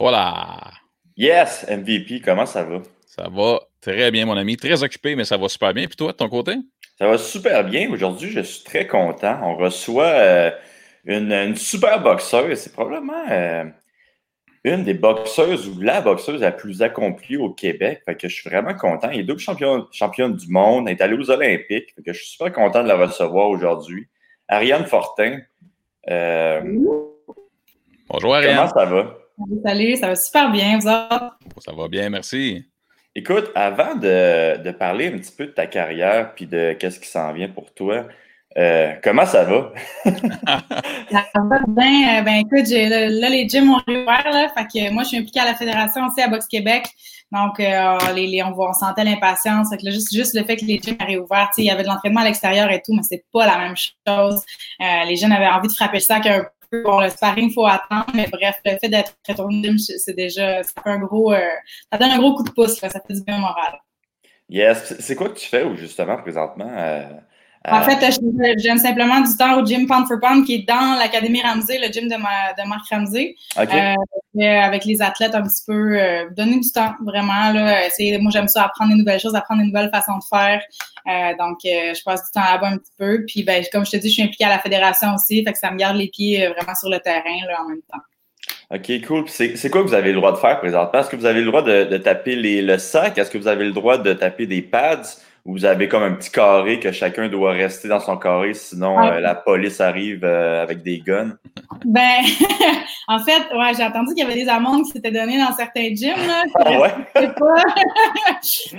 Voilà. Yes, MVP, comment ça va? Ça va très bien, mon ami. Très occupé, mais ça va super bien. Puis toi, de ton côté? Ça va super bien. Aujourd'hui, je suis très content. On reçoit euh, une, super boxeuse. C'est probablement euh, une des boxeuses ou la boxeuse la plus accomplie au Québec. Fait que je suis vraiment content. Elle est double championne, championne du monde. Elle est allée aux Olympiques. Fait que je suis super content de la recevoir aujourd'hui. Ariane Fortin. Euh, Bonjour, Ariane. Comment ça va? Salut, ça va super bien, vous Ça va bien, merci. Écoute, avant de, parler un petit peu de ta carrière puis de qu'est-ce qui s'en vient pour toi, euh, comment ça va? ça va bien. Euh, ben écoute, là, les gyms ont réouvert, là, fait que moi, je suis impliquée à la fédération aussi à Boxe Québec. Donc, euh, les, on, sentait l'impatience. juste, le fait que les gyms aient réouvert, il y avait de l'entraînement à l'extérieur et tout, mais c'est pas la même chose. les jeunes avaient envie de frapper le sac un Bon, le sparring, il faut attendre, mais bref, le fait d'être retourné c'est déjà, un gros, euh, ça donne un gros coup de pouce, ça fait du bien moral. Yes. C'est quoi que tu fais, justement, présentement? Euh, en fait, je donne simplement du temps au gym Pound for Pound qui est dans l'Académie Ramsey, le gym de, de Marc Ramsey. Euh, avec les athlètes un petit peu, euh, donner du temps, vraiment. Là, moi, j'aime ça, apprendre des nouvelles choses, apprendre des nouvelles façons de faire. Euh, donc, je passe du temps là-bas un petit peu. Puis, ben, comme je te dis, je suis impliquée à la fédération aussi, fait que ça me garde les pieds vraiment sur le terrain là, en même temps. OK, cool. C'est quoi que vous avez le droit de faire présentement? Est-ce que vous avez le droit de, de taper les, le sac? Est-ce que vous avez le droit de taper des pads? Vous avez comme un petit carré que chacun doit rester dans son carré, sinon euh, la police arrive euh, avec des guns? Ben, en fait, ouais, j'ai entendu qu'il y avait des amendes qui s'étaient données dans certains gyms. Là. Ah ouais?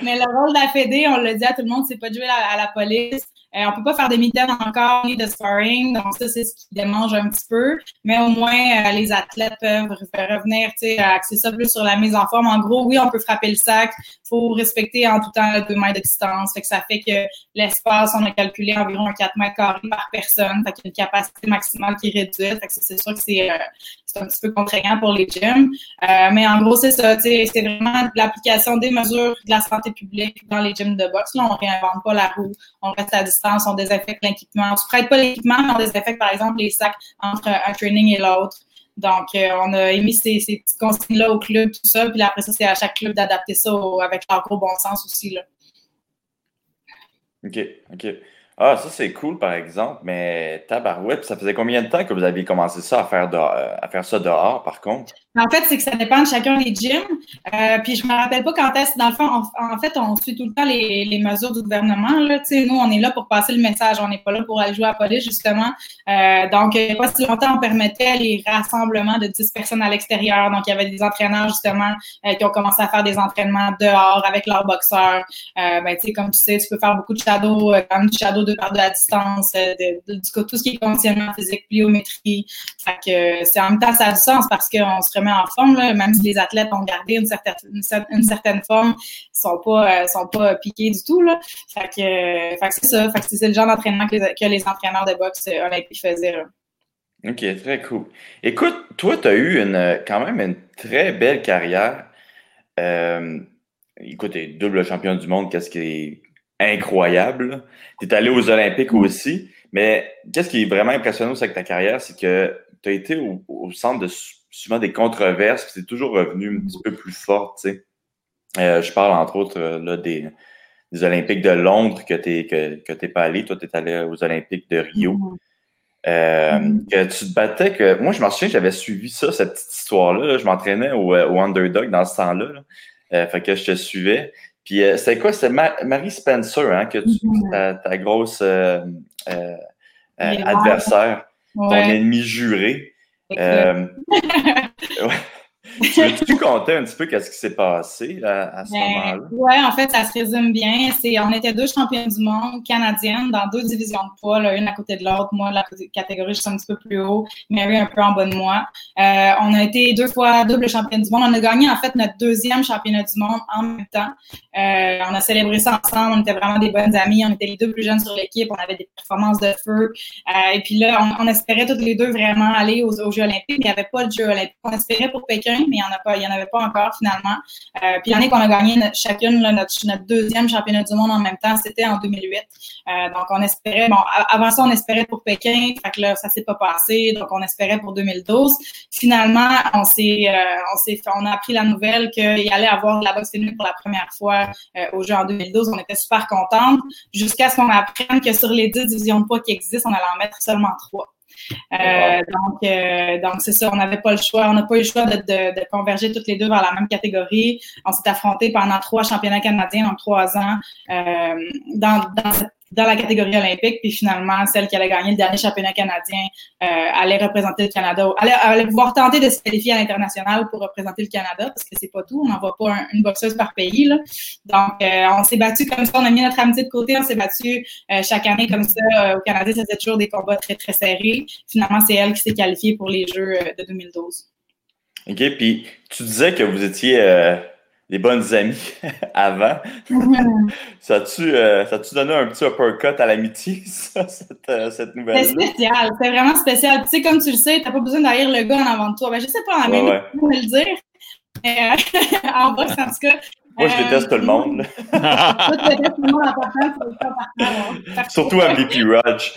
Mais le rôle de la Fédé, on l'a dit à tout le monde, c'est pas de jouer à la police. Euh, on peut pas faire de mitaines encore ni de sparring, donc ça c'est ce qui démange un petit peu. Mais au moins euh, les athlètes peuvent revenir, tu sais, axer ça plus sur la mise en forme. En gros, oui, on peut frapper le sac, faut respecter en tout temps 2 mètres de distance. Fait que ça fait que l'espace, on a calculé environ 4 mètres carrés par personne. Fait qu'il y a une capacité maximale qui est réduite. Fait que c'est sûr que c'est euh, un petit peu contraignant pour les gyms. Euh, mais en gros, c'est ça, c'est vraiment l'application des mesures de la santé publique dans les gyms de boxe. Là, on réinvente pas la roue, on reste à distance, on désinfecte l'équipement. On se prête pas l'équipement, mais on désinfecte, par exemple, les sacs entre un training et l'autre. Donc, euh, on a émis ces, ces petites consignes-là au club, tout ça. Puis après ça, c'est à chaque club d'adapter ça avec leur gros bon sens aussi. Là. OK, OK. Ah, ça, c'est cool, par exemple, mais tabarouette, ça faisait combien de temps que vous aviez commencé ça à faire, à faire ça dehors, par contre? En fait, c'est que ça dépend de chacun des gyms. Euh, puis je me rappelle pas quand est-ce. Dans le fond, en fait, on suit tout le temps les, mesures du gouvernement. Là. nous, on est là pour passer le message. On n'est pas là pour aller jouer à la police, justement. Euh, donc, il n'y a pas si longtemps, on permettait les rassemblements de 10 personnes à l'extérieur. Donc, il y avait des entraîneurs, justement, euh, qui ont commencé à faire des entraînements dehors avec leurs boxeurs. Euh, ben, comme tu sais, tu peux faire beaucoup de shadow, euh, comme du shadow de par de la distance, de, du coup, tout ce qui est conditionnement physique, pliométrie. Fait que c'est en même temps, ça a du sens parce qu'on en forme, même si les athlètes ont gardé une certaine, une, certaine forme, ils sont euh, sont pas piqués du tout. Là. Fait que, que c'est ça. C'est le genre d'entraînement que, que, les entraîneurs de boxe euh, olympiques faisaient. Là. OK, très cool. Écoute, toi, tu as eu une, quand même une très belle carrière. Euh, écoute, tu es double champion du monde, qu'est-ce qui est incroyable. Tu es allé aux Olympiques aussi, mais qu'est-ce qui est vraiment impressionnant avec ta carrière, c'est que tu as été au, au centre de souvent des controverses, puis c'est toujours revenu un petit peu plus fort, tu sais. Euh, je parle entre autres euh, là, des, des, Olympiques de Londres que tu que, que pas allé. Toi, tu es allé aux Olympiques de Rio. Mm-hmm. Euh, mm-hmm. que tu te battais que. Moi, je m'en souviens, j'avais suivi ça, cette petite histoire-là. Je m'entraînais au, au, underdog dans ce temps-là. fait que je te suivais. Puis c'était quoi? C'était Marie Spencer, hein, que tu mm-hmm. ta, grosse adversaire, ton ennemi juré. Euh, ouais. Tu compter un petit peu qu'est-ce qui s'est passé à, ce ben, moment-là? Oui, en fait, ça se résume bien. C'est, on était deux championnes du monde canadiennes dans deux divisions de poids, une à côté de l'autre. Moi, la catégorie, je suis un petit peu plus haut. Mary, un peu en bas de moi. Euh, on a été deux fois double championne du monde. On a gagné, en fait, notre deuxième championnat du monde en même temps. Euh, on a célébré ça ensemble. On était vraiment des bonnes amies. On était les deux plus jeunes sur l'équipe. On avait des performances de feu. Euh, et puis là, on, espérait toutes les deux vraiment aller aux, Jeux olympiques, il n'y avait pas de Jeux olympiques. On espérait pour Pékin mais il n'y en, avait pas encore finalement. Euh, puis l'année qu'on a gagné chacune notre, deuxième championnat du monde en même temps, c'était en 2008. Euh, donc on espérait, bon, avant ça, on espérait pour Pékin, fait que là, ça s'est pas passé, donc on espérait pour 2012. Finalement, on s'est, euh, on on a appris la nouvelle qu'il allait avoir la boxe féminine pour la première fois euh, au jeu en 2012. On était super contentes jusqu'à ce qu'on apprenne que sur les 10 divisions de poids qui existent, on allait en mettre seulement trois. Euh, donc, euh, donc c'est ça, on n'avait pas le choix. On n'a pas eu le choix de, converger toutes les deux vers la même catégorie. On s'est affrontés pendant trois championnats canadiens en trois ans euh, dans, dans cette dans la catégorie olympique. Puis finalement, celle qui allait gagner le dernier championnat canadien euh, allait représenter le Canada, allait, allait pouvoir tenter de se qualifier à l'international pour représenter le Canada, parce que c'est pas tout, on n'envoie pas une boxeuse par pays. Là. Donc, euh, on s'est battu comme ça, on a mis notre amitié de côté, on s'est battu euh, chaque année comme ça. Au Canada, faisait toujours des combats très, très serrés. Finalement, c'est elle qui s'est qualifiée pour les Jeux de 2012. OK, puis tu disais que vous étiez des bonnes amies avant. ça a-tu euh, donné un petit uppercut à l'amitié, ça, cette, euh, cette nouvelle C'est spécial, c'est vraiment spécial. Tu sais, comme tu le sais, t'as pas besoin d'aller le gars en avant de toi. Ben, je sais pas, mais ouais, ouais. le dire. Euh, en boxe, en tout cas. Moi, je déteste tout le monde. Moi, je déteste tout le monde en partant. Surtout MVP Raj.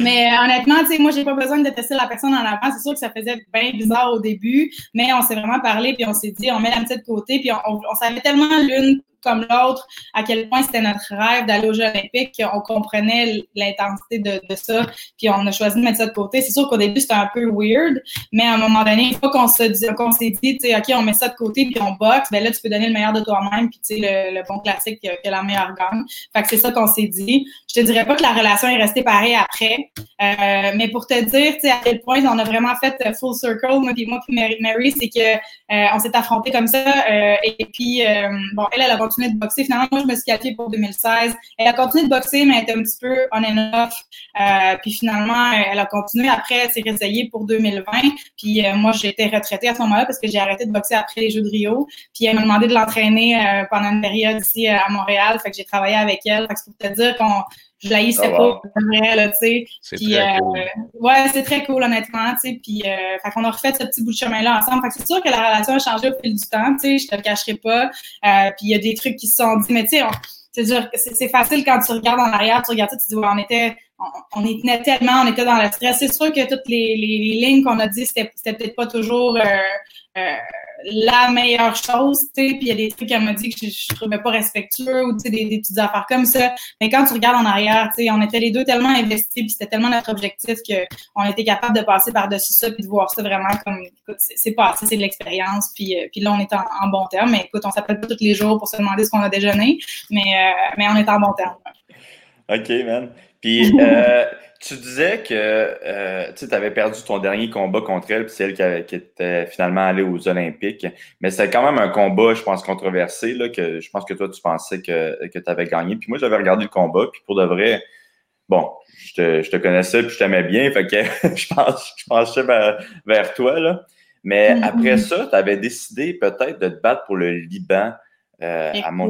Mais euh, honnêtement, tu sais, moi, j'ai pas besoin de tester la personne en avant. C'est sûr que ça faisait bien bizarre au début, mais on s'est vraiment parlé, puis on s'est dit, on met la petite de côté, puis on, on, on savait tellement l'une comme l'autre, à quel point c'était notre rêve d'aller aux Jeux olympiques, qu'on comprenait l'intensité de, ça, puis on a choisi de mettre ça de côté. C'est sûr qu'au début, c'était un peu weird, mais à un moment donné, une fois qu'on s'est dit, dit, OK, on met ça de côté, puis on boxe, ben là, tu peux donner le meilleur de toi-même, puis tu sais, le, bon classique que, la meilleure gagne. Fait que c'est ça qu'on s'est dit. Je te dirais pas que la relation est restée pareille après, euh, mais pour te dire, tu sais, à quel point on a vraiment fait full circle, moi puis moi puis Mary, c'est que euh, on s'est affrontés comme ça, euh, et puis, bon, elle, elle a continué de boxer. Finalement, moi, je me suis qualifiée pour 2016. Elle a continué de boxer, mais elle était un petit peu on and off. Euh, puis finalement, elle a continué. Après, elle s'est réessayée pour 2020. Puis euh, moi, été retraitée à ce moment-là parce que j'ai arrêté de boxer après les Jeux de Rio. Puis elle m'a demandé de l'entraîner euh, pendant une période ici à Montréal. Fait que j'ai travaillé avec elle. Fait que c'est pour te dire qu'on je la oh, wow. pas vrai, là, tu sais. C'est très euh, cool. Ouais, c'est très cool, honnêtement, tu sais. Puis, euh, fait qu'on a refait ce petit bout de chemin-là ensemble. Fait que c'est sûr que la relation a changé au fil du temps, tu sais, je te le cacherai pas. Euh, puis, il y a des trucs qui se sont dit, mais tu sais, c'est dur, c'est facile quand tu regardes en arrière, tu regardes ça, tu dis, ouais, on était, on, on était tellement, on était dans le stress. C'est sûr que toutes les, les, les lignes qu'on a dit, c'était peut-être pas toujours, euh, euh, la meilleure chose, tu sais, puis il y a des trucs qu'elle m'a dit que je, je trouvais pas respectueux ou tu sais des, des, petites affaires comme ça. Mais quand tu regardes en arrière, tu sais, on était les deux tellement investis puis c'était tellement notre objectif que on était capable de passer par-dessus ça puis de voir ça vraiment comme écoute, c'est pas assez, c'est de l'expérience puis euh, puis là on est en, en, bon terme. Mais écoute, on s'appelle pas tous les jours pour se demander ce qu'on a déjeuné, mais euh, mais on est en bon terme. OK, man. Puis euh, tu disais que euh, tu avais perdu ton dernier combat contre elle, puis c'est elle qui, qui, était finalement allée aux Olympiques. Mais c'est quand même un combat, je pense, controversé, là, que je pense que toi, tu pensais que, que tu avais gagné. Puis moi, j'avais regardé le combat, puis pour de vrai, bon, je te, je te connaissais, puis je t'aimais bien, fait que je, pense, je pensais vers, vers toi. Là. Mais mm-hmm. après ça, tu avais décidé peut-être de te battre pour le Liban. Euh, à mon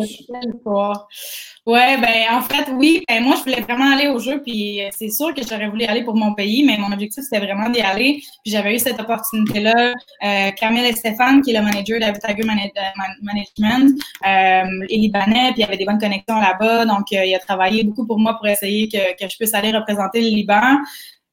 Ouais, ben en fait, oui. Ben, moi, je voulais vraiment aller au jeu, puis euh, c'est sûr que j'aurais voulu aller pour mon pays, mais mon objectif, c'était vraiment d'y aller. Puis j'avais eu cette opportunité-là. Euh, Camille et Stéphane, qui est le manager Tiger Management, euh, est libanais, puis il avait des bonnes connexions là-bas. Donc, euh, il a travaillé beaucoup pour moi pour essayer que, que je puisse aller représenter le Liban.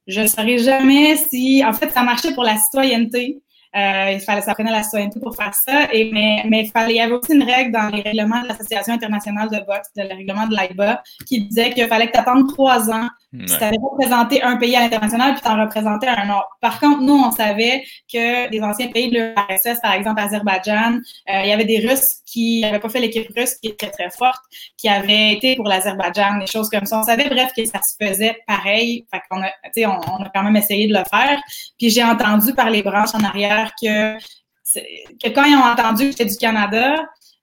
Je ne saurais jamais si, en fait, ça marchait pour la citoyenneté. Euh, il fallait, ça prenait la citoyenneté pour faire ça. Et, mais, mais il, fallait, il y avait aussi une règle dans les règlements de l'Association internationale de boxe, le règlement de l'AIBA, qui disait qu'il fallait que tu attendes trois ans Ouais. Si tu avais représenté un pays à l'international puis tu en représentais un autre. Par contre, nous, on savait que des anciens pays de l'URSS, par exemple Azerbaïdjan, euh, il y avait des Russes qui n'avaient pas fait l'équipe russe qui est très, très forte, qui avaient été pour l'Azerbaïdjan, des choses comme ça. On savait, bref, que ça se faisait pareil. Fait qu'on a, on, on a quand même essayé de le faire. Puis j'ai entendu par les branches en arrière que que quand ils ont entendu que j'étais du Canada,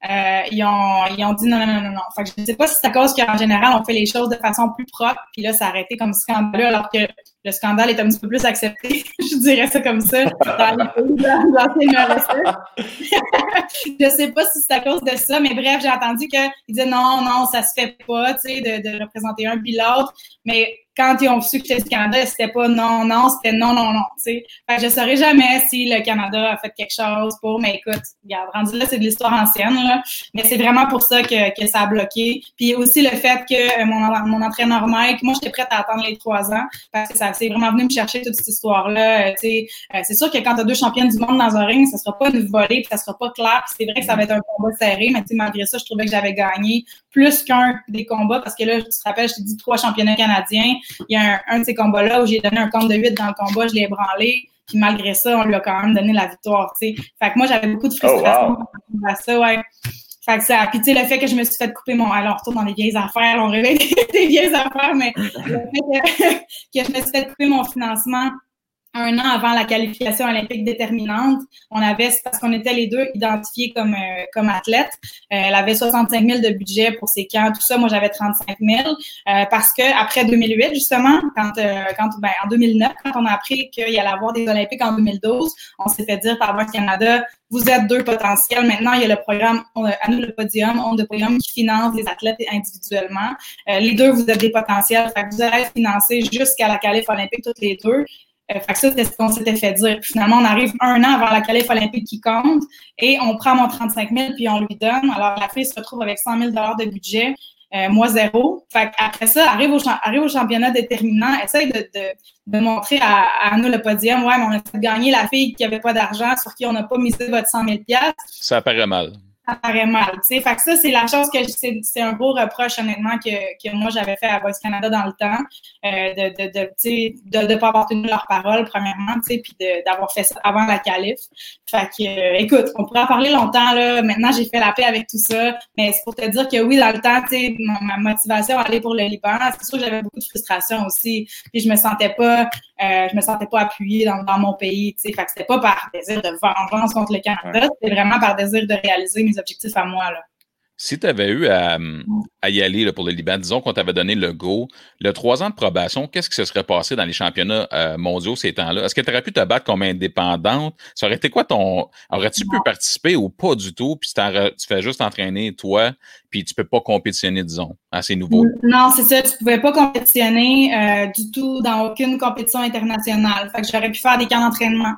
euh, ils, ont, ils ont dit non, non, non, non, non. Fait que je ne sais pas si c'est à cause qu'en général, on fait les choses de façon plus propre, puis là, ça a arrêté comme scandaleux, alors que le scandale est un petit peu plus accepté, je dirais ça comme ça, dans les Je sais pas si c'est à cause de ça, mais bref, j'ai entendu qu'il disait non, non, ça se fait pas, tu sais, de, de représenter un puis l'autre. Mais quand ils ont su que j'étais du Canada, c'était pas non, non, c'était non, non, non, tu sais. Fait que je saurais jamais si le Canada a fait quelque chose pour, mais écoute, regarde, rendu là, c'est de l'histoire ancienne, là. Mais c'est vraiment pour ça que, que ça a bloqué. Puis aussi le fait que euh, mon, mon entraîneur Mike, moi, j'étais prête à attendre les trois ans parce que ça c'est vraiment venu me chercher toute cette histoire-là. Euh, tu euh, c'est sûr que quand t'as deux championnes du monde dans un ring, ça sera pas une volée, puis ça sera pas clair. c'est vrai que ça va être un combat serré, mais tu malgré ça, je trouvais que j'avais gagné plus qu'un des combats parce que là, tu te rappelles, je t'ai dit trois championnats canadiens il y a un, de ces combats-là où j'ai donné un compte de 8 dans le combat, je l'ai ébranlé. Puis malgré ça, on lui a quand même donné la victoire, tu. Fait que moi, j'avais beaucoup de oh, frustration oh, ça, ouais. Fait que ça, puis tu sais, le fait que je me suis fait couper mon, alors retourne dans les vieilles affaires, on réveille des vieilles affaires, mais le fait que, je me suis fait couper mon financement un an avant la qualification olympique déterminante. On avait, parce qu'on était les deux identifiés comme, euh, comme athlètes. Euh, elle avait 65 000 de budget pour ses camps, tout ça. Moi, j'avais 35 000. Euh, parce que après 2008, justement, quand, quand ben, en 2009, quand on a appris qu'il y allait avoir des Olympiques en 2012, on s'est fait dire par Voice Canada, vous êtes deux potentiels. Maintenant, il y a le programme à nous le podium, on de podium qui finance les athlètes individuellement. les deux, vous êtes des potentiels. Vous allez être financés jusqu'à la qualif olympique toutes les deux. Euh, fait que ça, c'est ce qu'on s'était fait dire. finalement, on arrive un an avant la qualif olympique qui compte et on prend mon 35 000 puis on lui donne. Alors, la fille se retrouve avec 100 000 de budget, euh, moi zéro. Fait après ça, arrive au, championnat déterminant, essaye de, montrer à, nous le podium, ouais, mais on a fait gagner la fille qui avait pas d'argent, sur qui on n'a pas misé votre 100 000 Ça paraît mal paraît mal. Fait que ça, c'est la chose que c'est un beau reproche, honnêtement, que, que moi j'avais fait à Voice Canada dans le temps, euh, de de, de, de, de pas avoir tenu leur parole, premièrement, puis d'avoir fait ça avant la calife. Fait que, euh, écoute, on pourrait en parler longtemps, là. Maintenant, j'ai fait la paix avec tout ça. Mais c'est pour te dire que oui, dans le temps, sais, ma, motivation à aller pour le Liban, c'est sûr que j'avais beaucoup de frustration aussi. Puis je me sentais pas, euh, je me sentais pas appuyée dans, dans mon pays, tu sais. Fait que c'était pas par désir de vengeance contre le Canada, c'était vraiment par désir de réaliser mes objectifs à moi. Là. Si tu avais eu à, y aller pour le Liban, disons qu'on t'avait donné le go, le trois ans de probation, qu'est-ce qui se serait passé dans les championnats euh, mondiaux ces temps-là? Est-ce que tu aurais pu te battre comme indépendante? Ça aurait été quoi ton. Aurais-tu pu participer ou pas du tout? Puis tu fais juste entraîner toi, puis tu peux pas compétitionner, disons, à ces nouveaux. Non, c'est ça. Tu pouvais pas compétitionner euh, du tout dans aucune compétition internationale. Fait que j'aurais pu faire des camps d'entraînement.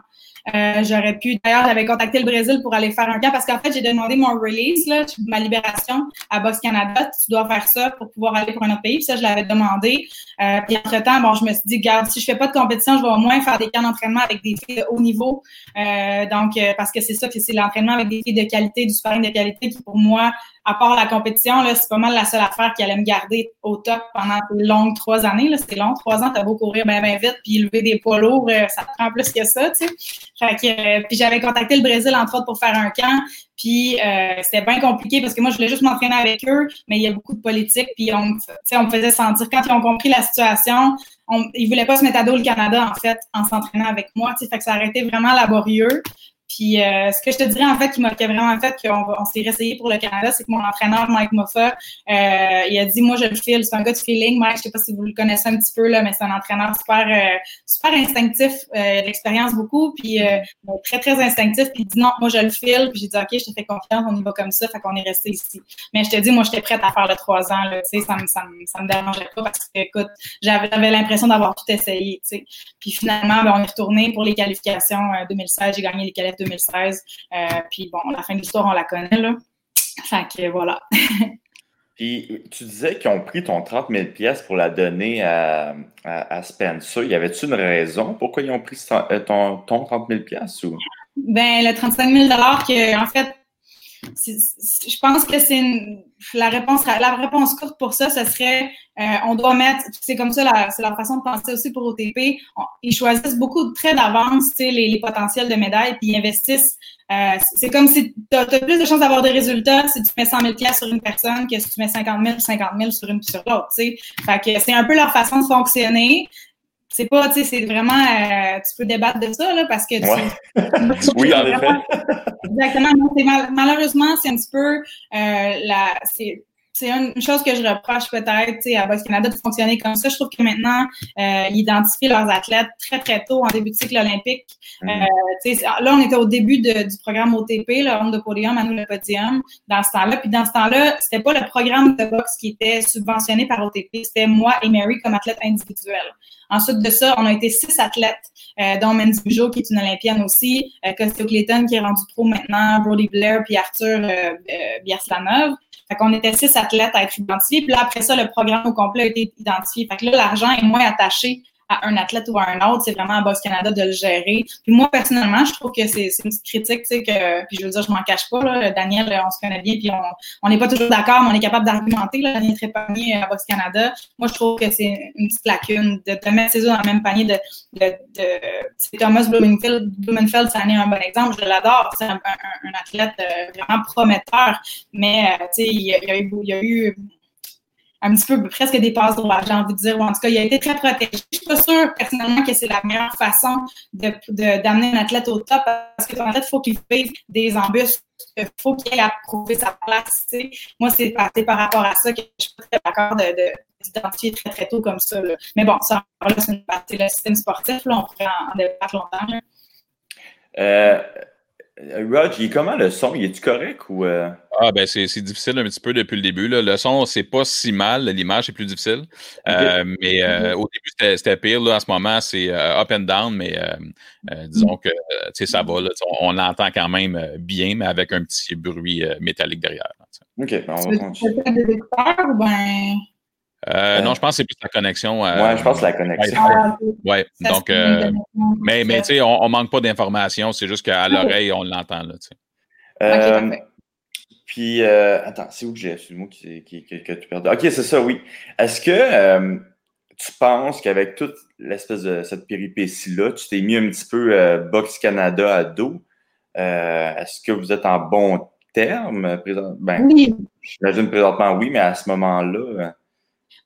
Euh, j'aurais pu, d'ailleurs, j'avais contacté le Brésil pour aller faire un camp parce qu'en fait, j'ai demandé mon release, là, ma libération à Box Canada. Tu dois faire ça pour pouvoir aller pour un autre pays. Puis ça, je l'avais demandé. Euh, puis entre-temps, bon, je me suis dit, garde, si je fais pas de compétition, je vais au moins faire des camps d'entraînement avec des filles de haut niveau. Euh, donc, euh, parce que c'est ça que c'est l'entraînement avec des filles de qualité, du sparring de qualité qui, pour moi, à part la compétition, c'est pas mal la seule affaire qui allait me garder au top pendant de longues trois années. C'est long, trois ans, t'as beau courir bien, vite, puis lever des poids lourds, euh, ça prend plus que ça, tu sais. Euh, puis j'avais contacté le Brésil, entre autres, pour faire un camp. Puis euh, c'était bien compliqué parce que moi, je voulais juste m'entraîner avec eux, mais il y a beaucoup de politique. Puis on, on me faisait sentir, quand ils ont compris la situation, on, ils voulaient pas se mettre à dos le Canada, en fait, en s'entraînant avec moi. Fait que ça aurait été vraiment laborieux. Puis euh, ce que je te dirais en fait qui m'a vraiment fait qu'on on, s'est réessayé pour le Canada, c'est que mon entraîneur Mike Moffa, euh, il a dit moi je le file, c'est un gars de feeling. Mike, je sais pas si vous le connaissez un petit peu là, mais c'est un entraîneur super euh, super instinctif, euh, l'expérience beaucoup, puis euh, très très instinctif. Puis il dit non, moi je le file. Puis j'ai dit ok, je te fais confiance, on y va comme ça, fait qu'on est resté ici. Mais je te dis moi j'étais prête à faire le trois ans là, tu sais, ça me ça me ça me dérangeait pas parce que écoute, j'avais l'impression d'avoir tout essayé, tu sais. Puis finalement, ben, on est retourné pour les qualifications 2016, j'ai gagné les qualifications 2016. Euh, puis bon, la fin de l'histoire, on la connaît, là. Fait que voilà. Puis tu disais qu'ils ont pris ton 30 000 pièces pour la donner à, à, Spencer. Y avait-tu une raison pourquoi ils ont pris euh, ton, ton 30 000 pièces ou? Ben, le 35 000 que, en fait, je pense que c'est la réponse la réponse courte pour ça ce serait euh, on doit mettre c'est comme ça c'est leur façon de penser aussi pour OTP ils choisissent beaucoup très d'avance les, les potentiels de médailles puis ils investissent euh, c'est comme si tu as, plus de chances d'avoir des résultats si tu mets 100 000 sur une personne que si tu mets 50 000 ou 50 000 sur une sur l'autre. C'est un peu leur façon de fonctionner c'est pas, tu sais, c'est vraiment, euh, tu peux débattre de ça, là, parce que tu, Oui, en effet. Exactement. malheureusement, c'est un petit peu, euh, la, c'est, c'est une chose que je reproche peut-être à Box Canada de fonctionner comme ça. Je trouve que maintenant, euh, ils identifient leurs athlètes très, très tôt en début de cycle olympique. Mm. Euh, là, on était au début de, du programme OTP, le Ronde de Podium, à nous le podium, dans ce temps-là. Puis dans ce temps-là, c'était pas le programme de boxe qui était subventionné par OTP, c'était moi et Mary comme athlète individuelle. Ensuite de ça, on a été six athlètes, euh, dont Mendy Bujo, qui est une Olympienne aussi, euh, Costio Clayton, qui est rendu pro maintenant, Brody Blair, puis Arthur euh, euh Biaslanov. Fait qu'on était six athlètes à être identifiés. Puis là, après ça, le programme au complet a été identifié. Fait que là, l'argent est moins attaché à un athlète ou à un autre, c'est vraiment à Box Canada de le gérer. Puis moi, personnellement, je trouve que c'est une petite critique, tu sais, que, puis je veux dire, je m'en cache pas, là, Daniel, on se connaît bien, puis on n'est pas toujours d'accord, mais on est capable d'argumenter, là, Daniel Trépanier à Box Canada. Moi, je trouve que c'est une petite lacune de te mettre ses œufs dans le même panier de, de, de Thomas Blumenfeld, Blumenfeld, ça en est un bon exemple, je l'adore, c'est un, un, athlète euh, vraiment prometteur, mais, euh, tu sais, il, il, y a eu un petit peu presque des passes droits, j'ai envie de dire, ou en tout cas, il a été très protégé. Je suis pas sûre personnellement que c'est la meilleure façon d'amener de, un athlète au top parce que ton athlète, il faut qu'il vive des embûches, faut qu'il ait à sa place. Moi, c'est par rapport à ça que je suis très d'accord de, de d'identifier très, très tôt comme ça. Mais bon, ça, c'est une partie, le système sportif, là, on pourrait en, débattre longtemps. Euh, Rog, il est comment le son? Il est-tu correct ou. Euh? Ah, ben, c'est difficile un petit peu depuis le début. Là. Le son, c'est pas si mal. L'image est plus difficile. Euh, mais euh, au début, c'était pire. Là. En ce moment, c'est up and down, mais disons que ça va. Là. On, l'entend quand même bien, mais avec un petit bruit métallique derrière. OK, ben, on va continuer. Euh, non, je pense que c'est plus la connexion. Euh, ouais, je pense que la connexion. Ouais, donc, euh, mais, mais tu sais, on, on, manque pas d'informations, c'est juste qu'à l'oreille, on l'entend, là, tu sais. Euh, puis, attends, c'est où que j'ai, c'est le mot qui, qui, que tu perds. Ok, c'est ça, oui. Est-ce que tu penses qu'avec toute l'espèce de cette péripétie-là, tu t'es mis un petit peu Box Canada à dos? Est-ce que vous êtes en bon terme présent? Ben, oui. J'imagine présentement oui, mais à ce moment-là.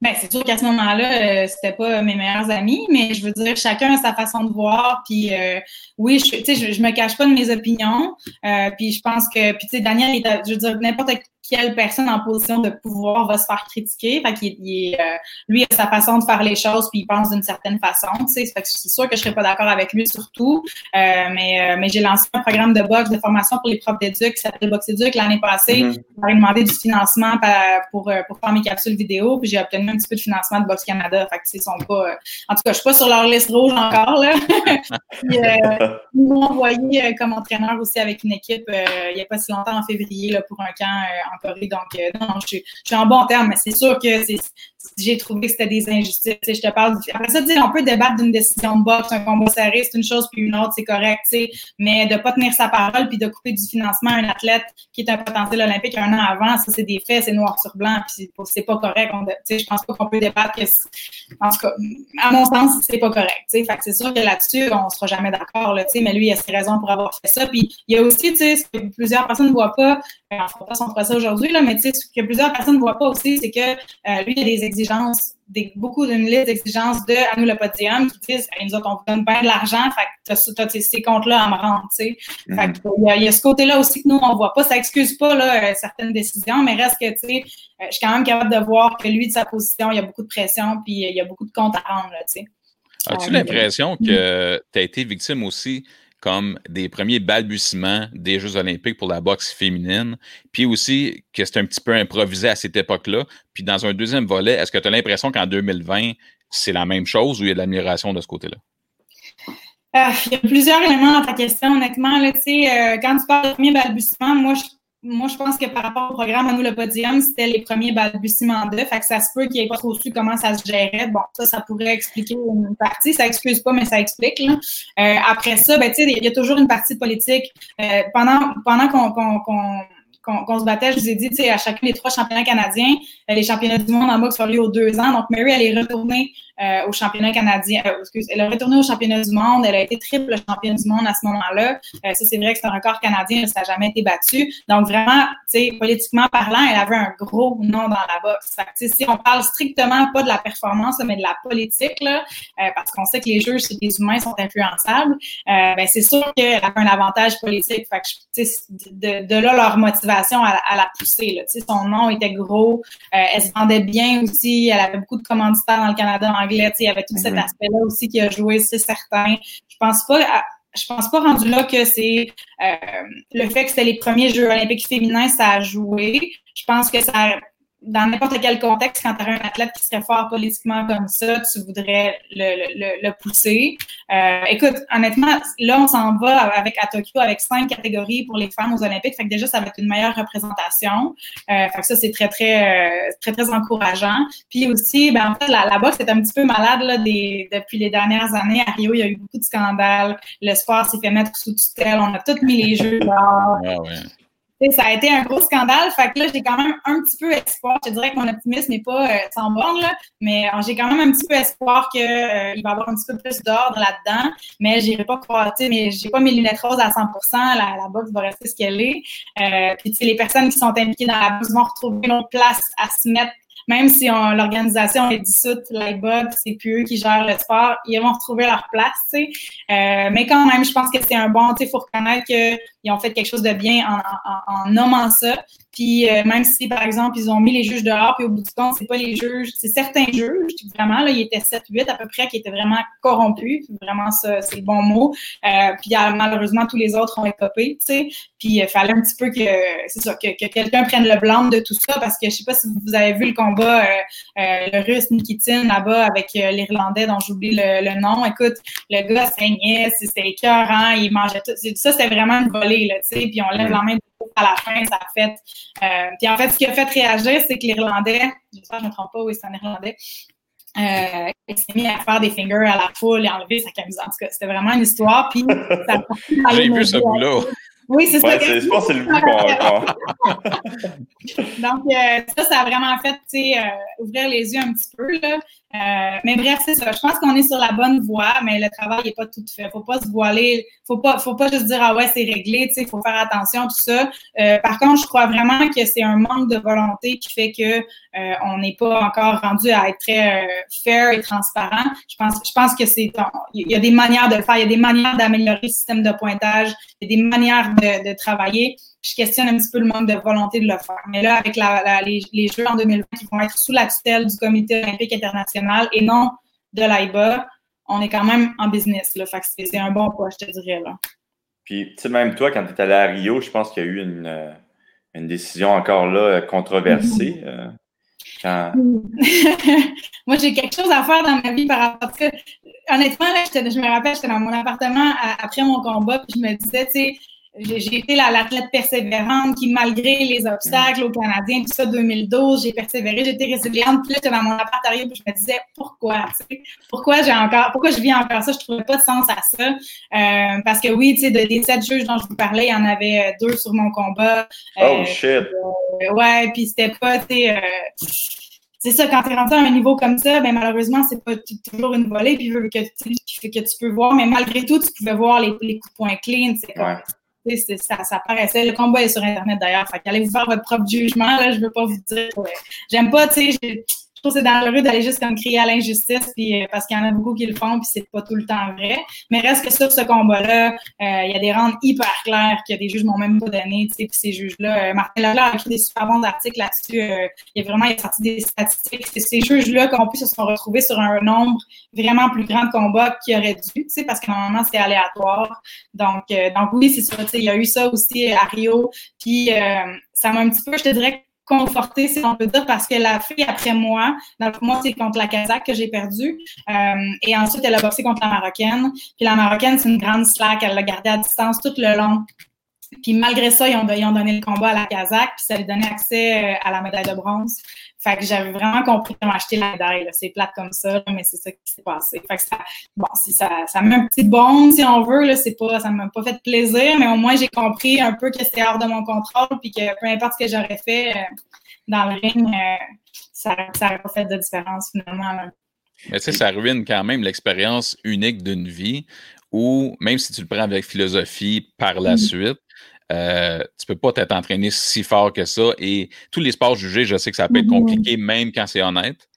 Ben, c'est sûr qu'à ce moment-là, euh, c'était pas mes meilleurs amis, mais je veux dire, chacun a sa façon de voir. Puis euh, oui, je, je, je me cache pas de mes opinions. Euh, puis je pense que, puis tu sais, Daniel, je veux dire, n'importe quelle personne en position de pouvoir va se faire critiquer. Fait qu'il il, euh, lui a sa façon de faire les choses, puis il pense d'une certaine façon. Tu sais, c'est sûr que je serais pas d'accord avec lui surtout. Euh, mais euh, mais j'ai lancé un programme de boxe de formation pour les profs d'éduc qui s'appelle Box Éduc l'année passée. Mm -hmm. demandé du financement pour, pour faire mes capsules vidéo, puis j'ai obtenu un petit peu de financement de Box Canada. Fait que ils sont pas. en tout cas, je suis pas sur leur liste rouge encore là. puis, ils m'ont envoyé comme entraîneur aussi avec une équipe il y a pas si longtemps en février là, pour un camp Donc, euh, non, je, suis en bon terme, mais c'est sûr que j'ai trouvé que c'était des injustices. Je te parle. Après ça, on peut débattre d'une décision de boxe, un combat serré, c'est une chose, puis une autre, c'est correct. Mais de ne pas tenir sa parole puis de couper du financement à un athlète qui est un potentiel olympique un an avant, ça, c'est des faits, c'est noir sur blanc, puis c'est pas correct. Je pense pas qu'on peut débattre que. En tout cas, à mon sens, c'est pas correct. Fait que c'est sûr que là-dessus, on sera jamais d'accord, mais lui, il a ses raisons pour avoir fait ça. Puis il y a aussi, ce que plusieurs personnes ne voient pas, fera pas son procès aujourd'hui, mais ce que plusieurs personnes ne voient pas aussi, c'est que euh, lui, il y a des exigences, des, beaucoup d'une liste d'exigences de à nous le podium qui disent nous autres, on vous donne bien de l'argent, fait que tu as, ces comptes-là à me rendre. Tu sais. Fait que, il, y a, il, y a, ce côté-là aussi que nous, on voit pas. Ça excuse pas là, euh, certaines décisions, mais reste que tu sais, euh, je suis quand même capable de voir que lui, de sa position, il y a beaucoup de pression, puis il y a beaucoup de comptes à rendre. Là, tu sais. As-tu l'impression que tu as été victime aussi comme des premiers balbutiements des Jeux olympiques pour la boxe féminine, puis aussi que c'est un petit peu improvisé à cette époque-là. Puis dans un deuxième volet, est-ce que tu as l'impression qu'en 2020, c'est la même chose ou il y a de l'admiration de ce côté-là? Euh, il y a plusieurs éléments dans ta question, honnêtement. Là, euh, quand tu parles de premier balbutiement, moi, je moi, je pense que par rapport au programme à nous le podium, c'était les premiers balbutiements de, fait que ça se peut qu'il ait pas trop su comment ça se gérait. Bon, ça, ça pourrait expliquer une partie. Ça excuse pas, mais ça explique. Là. Euh, après ça, ben, il y a toujours une partie politique. Euh, pendant pendant qu'on qu'on se battait, je vous ai dit, à chacun des trois championnats canadiens, euh, les championnats du monde en boxe ont lieu aux deux ans. Donc, Mary, elle est retournée euh, au championnat canadien. Euh, excuse, elle a retourné au championnat du monde. Elle a été triple championne du monde à ce moment-là. Euh, ça, c'est vrai que c'est un record canadien. Ça n'a jamais été battu. Donc, vraiment, politiquement parlant, elle avait un gros nom dans la boxe. Si on parle strictement pas de la performance, mais de la politique, là, parce qu'on sait que les juges, c'est des humains, sont influençables, ben, c'est sûr qu'elle avait un avantage politique. De, là, leur motivation à, la pousser. Son nom était gros. elle se vendait bien aussi. Elle avait beaucoup de commanditaires dans le Canada anglais. Il y avait tout cet mhm. aspect-là aussi qui a joué, c'est certain. Je pense pas. je pense pas rendu là que c'est euh, le fait que c'était les premiers Jeux olympiques féminins, ça a joué. Je pense que ça a dans n'importe quel contexte, quand tu as un athlète qui serait fort politiquement comme ça, tu voudrais le, le, pousser. Euh, écoute, honnêtement, là, on s'en va avec à Tokyo avec cinq catégories pour les femmes aux Olympiques. Fait que déjà, ça va être une meilleure représentation. Euh, fait que ça, c'est très, très, euh, très, très encourageant. Puis aussi, ben, en fait, la, la boxe est un petit peu malade là, des, depuis les dernières années. À Rio, il y a eu beaucoup de scandales. Le sport s'est fait mettre sous tutelle. On a tous mis les jeux là. Ah, ouais ça a été un gros scandale. Fait que là, j'ai quand même un petit peu espoir. Je dirais que mon optimisme n'est pas euh, sans borne, là, mais euh, j'ai quand même un petit peu espoir qu'il euh, va y avoir un petit peu plus d'ordre là-dedans. Mais j'irai pas croire, mais j'ai pas mes lunettes roses à 100 La, la boxe va rester ce qu'elle est. Euh, puis, les personnes qui sont impliquées dans la boxe vont retrouver une autre place à se mettre même si l'organisation est dissoute, l'IBOB, c'est plus eux qui gèrent le sport, ils vont retrouver leur place. Euh, mais quand même, je pense que c'est un bon, tu sais, faut reconnaître qu'ils ont fait quelque chose de bien en, en, en nommant ça. Puis euh, même si, par exemple, ils ont mis les juges dehors, puis au bout du compte, c'est pas les juges, c'est certains juges, vraiment, là, il était 7-8 à peu près, qui étaient vraiment corrompus. Vraiment, ça, c'est le bon mot. Euh, puis malheureusement, tous les autres ont écopé, tu sais. Puis il fallait un petit peu que, c'est ça, que, que quelqu'un prenne le blanc de tout ça, parce que je sais pas si vous avez vu le combat, euh, euh le russe Nikitin là-bas avec euh, l'Irlandais dont j'oublie le, le, nom. Écoute, le gars saignait, c'était écœurant, il mangeait tout. Ça, c'était vraiment une volée, là, tu sais. Puis on lève la main à la fin, ça a fait. Euh, puis en fait, ce qui a fait réagir, c'est que l'Irlandais, j'espère que je ne me trompe pas, oui, c'est un Irlandais, euh, il s'est mis à faire des fingers à la foule et enlever sa camisole. En tout cas, c'était vraiment une histoire. Puis J'ai vu ce bout-là. Oui, c'est ça. Je pense que c'est le but qu'on Donc, euh, ça, ça a vraiment fait euh, ouvrir les yeux un petit peu. Là. Euh, mais bref, c'est ça. Je pense qu'on est sur la bonne voie, mais le travail n'est pas tout fait. Faut pas se voiler. Faut pas, faut pas juste dire ah ouais c'est réglé. Tu sais, faut faire attention tout ça. Euh, par contre, je crois vraiment que c'est un manque de volonté qui fait que euh, on n'est pas encore rendu à être très fair et transparent. Je pense, je pense que c'est il y a des manières de le faire. Il y a des manières d'améliorer le système de pointage. Il y a des manières de, de travailler je questionne un petit peu le manque de volonté de le faire. Mais là, avec les, Jeux en 2020 qui vont être sous la tutelle du Comité olympique international et non de l'AIBA, on est quand même en business. Là. Fait que c'est un bon point, je te dirais. Là. Puis, tu sais, même toi, quand tu es allé à Rio, je pense qu'il y a eu une, euh, une décision encore là controversée. Mm-hmm. Euh, Moi, j'ai quelque chose à faire dans ma vie par rapport à ça. Honnêtement, là, je me rappelle, j'étais dans mon appartement après mon combat, puis je me disais, tu sais, j'ai été l'athlète persévérante qui, malgré les obstacles aux Canadiens, tout ça, 2012, j'ai persévéré, j'étais résiliente. Puis là, j'étais dans mon appart puis je me disais, pourquoi? Pourquoi j'ai encore, pourquoi je vis encore ça? Je trouvais pas de sens à ça. Euh, parce que oui, tu sais, des sept juges dont je vous parlais, il y en avait euh, deux sur mon combat. Euh, oh shit! Euh, ouais, puis c'était pas, tu sais, c'est ça, quand tu es rentré à un niveau comme ça, ben malheureusement, c'est pas toujours une volée, puis que, que, que tu peux voir, mais malgré tout, tu pouvais voir les, les coups de poing clean. C'est ouais ça, ça paraissait. Le combat est sur Internet d'ailleurs. Fait qu'allez vous faire votre propre jugement. Là, je veux pas vous dire. J'aime pas, tu sais, trouve que c'est dangereux d'aller juste comme crier à l'injustice, puis euh, parce qu'il y en a beaucoup qui le font, puis c'est pas tout le temps vrai. Mais reste que sur ce combat-là, euh, il y a des rentes hyper claires que des juges m'ont même pas donné, tu sais, puis ces juges-là, euh, Martin Leclerc a écrit des super bons articles là-dessus. il y a vraiment il a sorti des statistiques. C'est ces juges-là qu'on pu se sont retrouvés sur un nombre vraiment plus grand de combats qu'il aurait dû, tu sais, parce que normalement c'est aléatoire. Donc, donc oui, c'est ça. Tu sais, il y a eu ça aussi à Rio, puis ça m'a un petit peu, je te dirais confortée, si on peut dire, parce que la fille après moi, moi, c'est contre la Kazakh que j'ai perdu. Euh, et ensuite, elle a boxé contre la Marocaine. Puis la Marocaine, c'est une grande slack. Elle l'a gardée à distance tout le long. Puis malgré ça, ils ont, ils ont donné le combat à la Kazakh, puis ça lui donnait accès euh, à la médaille de bronze. Fait que j'avais vraiment compris comment acheter la médaille. C'est plate comme ça, mais c'est ça qui s'est passé. Fait que ça, bon, si ça, ça met un petit bon, si on veut, là, c'est pas, ça m'a pas fait plaisir, mais au moins j'ai compris un peu que c'était hors de mon contrôle, puis que peu importe ce que j'aurais fait euh, dans le ring, euh, ça n'aurait pas fait de différence finalement. Mais tu sais, ça ruine quand même l'expérience unique d'une vie où, même si tu le prends avec philosophie par la mm. suite, euh, tu peux pas t'être entraîné si fort que ça. Et tous les sports jugés, je sais que ça peut être mm-hmm. compliqué, même quand c'est honnête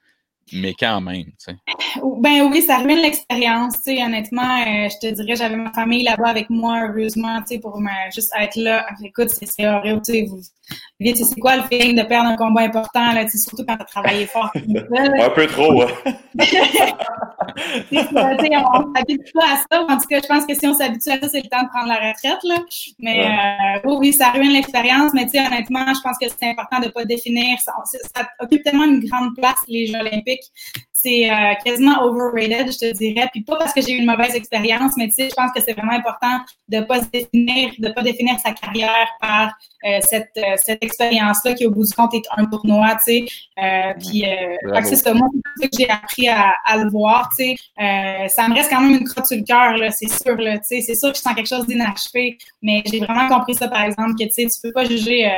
mais quand même, tu sais. Ben oui, ça ruine l'expérience, tu sais, honnêtement, euh, je te dirais, j'avais ma famille là-bas avec moi, heureusement, tu sais, pour me, juste être là. Écoute, c'est horrible, tu sais, vous, c'est quoi le feeling de perdre un combat important, là, tu sais, surtout quand tu as travaillé fort. un peu trop, hein. tu sais, on s'habitue pas à ça. En tout cas, je pense que si on s'habitue à ça, c'est le temps de prendre la retraite, là. Mais euh, oui, oui, ça ruine l'expérience, mais tu sais, honnêtement, je pense que c'est important de pas définir. Ça, ça occupe tellement une grande place, les Jeux olympiques, électrique. C'est euh, quasiment overrated, je te dirais. Puis pas parce que j'ai eu une mauvaise expérience, mais tu sais, je pense que c'est vraiment important de pas se définir, de pas définir sa carrière par euh, cette, euh, cette expérience-là qui, au bout du compte, est un tournoi, tu sais. puis, c'est ça, moi, c'est que j'ai appris à, le voir, tu sais. ça me reste quand même une crotte sur le cœur, là, c'est sûr, là, tu sais. C'est sûr que je sens quelque chose d'inachevé, mais j'ai vraiment compris ça, par exemple, que, tu sais, tu peux pas juger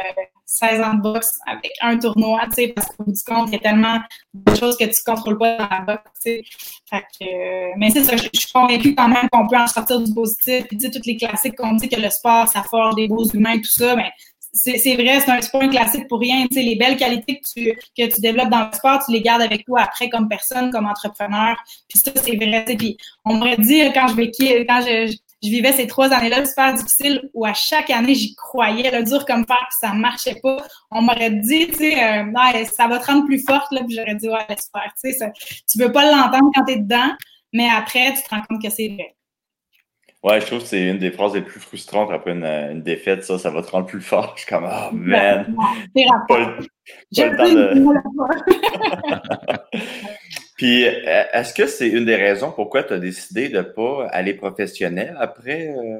16 ans de boxe avec un tournoi, tu sais, parce qu'au bout du compte, il y a tellement de choses que tu ne contrôles pas la boxe, euh, mais c'est ça, je, suis convaincue quand même qu'on peut en sortir du positif. Puis, tu sais, toutes les classiques qu'on dit que le sport, ça forge des beaux humains, tout ça, mais c'est vrai, c'est un sport classique pour rien. Tu sais, les belles qualités que tu, que tu développes dans le sport, tu les gardes avec toi après comme personne, comme entrepreneur. Puis ça, c'est vrai. Puis on m'aurait dit quand je vais quand je, je vivais ces trois années-là super difficiles où à chaque année, j'y croyais, le dur comme fer, puis ça marchait pas. On m'aurait dit, tu sais, euh, ça va te rendre plus forte, là, puis j'aurais dit, ouais, laisse faire. Tu sais, tu veux pas l'entendre quand tu es dedans, mais après, tu te rends compte que c'est vrai. Ouais, je trouve que c'est une des phrases les plus frustrantes après une, défaite, ça, ça va te rendre plus fort. Je suis comme, oh man! C'est pas, le, pas le temps de... Puis, euh, est-ce que c'est une des raisons pourquoi tu as décidé de ne pas aller professionnel après? Euh,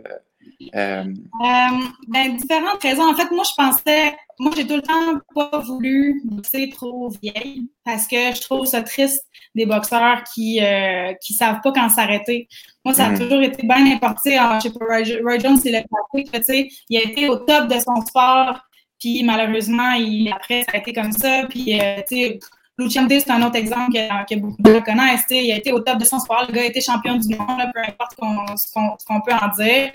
euh... Euh, ben, différentes raisons. En fait, moi, je pensais, moi, j'ai tout le temps pas voulu boxer trop vieille parce que je trouve ça triste des boxeurs qui qui savent pas quand s'arrêter. Moi, ça a mm. toujours été bien importé. je sais pas, Roy, Jones, c'est le classique, tu sais, il a été au top de son sport, puis malheureusement, il, après, ça a été comme ça, puis, tu sais, Lucian c'est un autre exemple que, beaucoup de gens connaissent. Il a été au top de son sport. Le gars a été champion du monde, peu importe ce qu'on peut en dire.